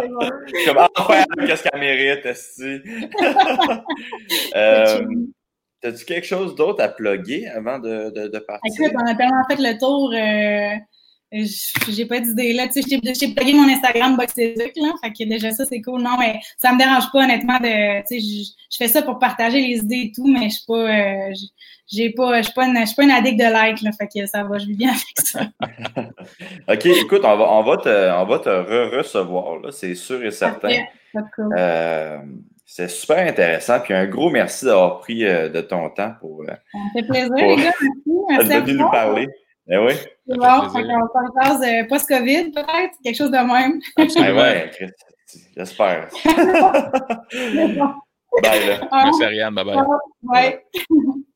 bon. Comme, enfin, qu'est-ce qu'elle mérite, Esti? euh, T'as-tu quelque chose d'autre à plugger avant de, de, de, partir? Écoute, on a tellement fait le tour. Euh, j'ai pas d'idée là. Tu sais, j'ai plugué mon Instagram Boxéduc, là. Fait que déjà ça, c'est cool. Non, mais ça me dérange pas, honnêtement, de. Tu sais, je fais ça pour partager les idées et tout, mais je suis pas. Euh, j'ai pas, je suis pas, une, suis pas une addict de like, là, fait que ça va, je vis bien avec ça. OK, écoute, on va, on va te, on va te re-recevoir, là, c'est sûr et certain. Cool. Euh, c'est super intéressant. Puis un gros merci d'avoir pris euh, de ton temps pour. ça fait plaisir, les gars. Merci. merci nous parler. Eh oui. C'est bon, on s'en passe euh, post-COVID, peut-être, quelque chose de même? eh ouais, j'espère. bye, là. Merci, Ariane. Bye bye. Ouais.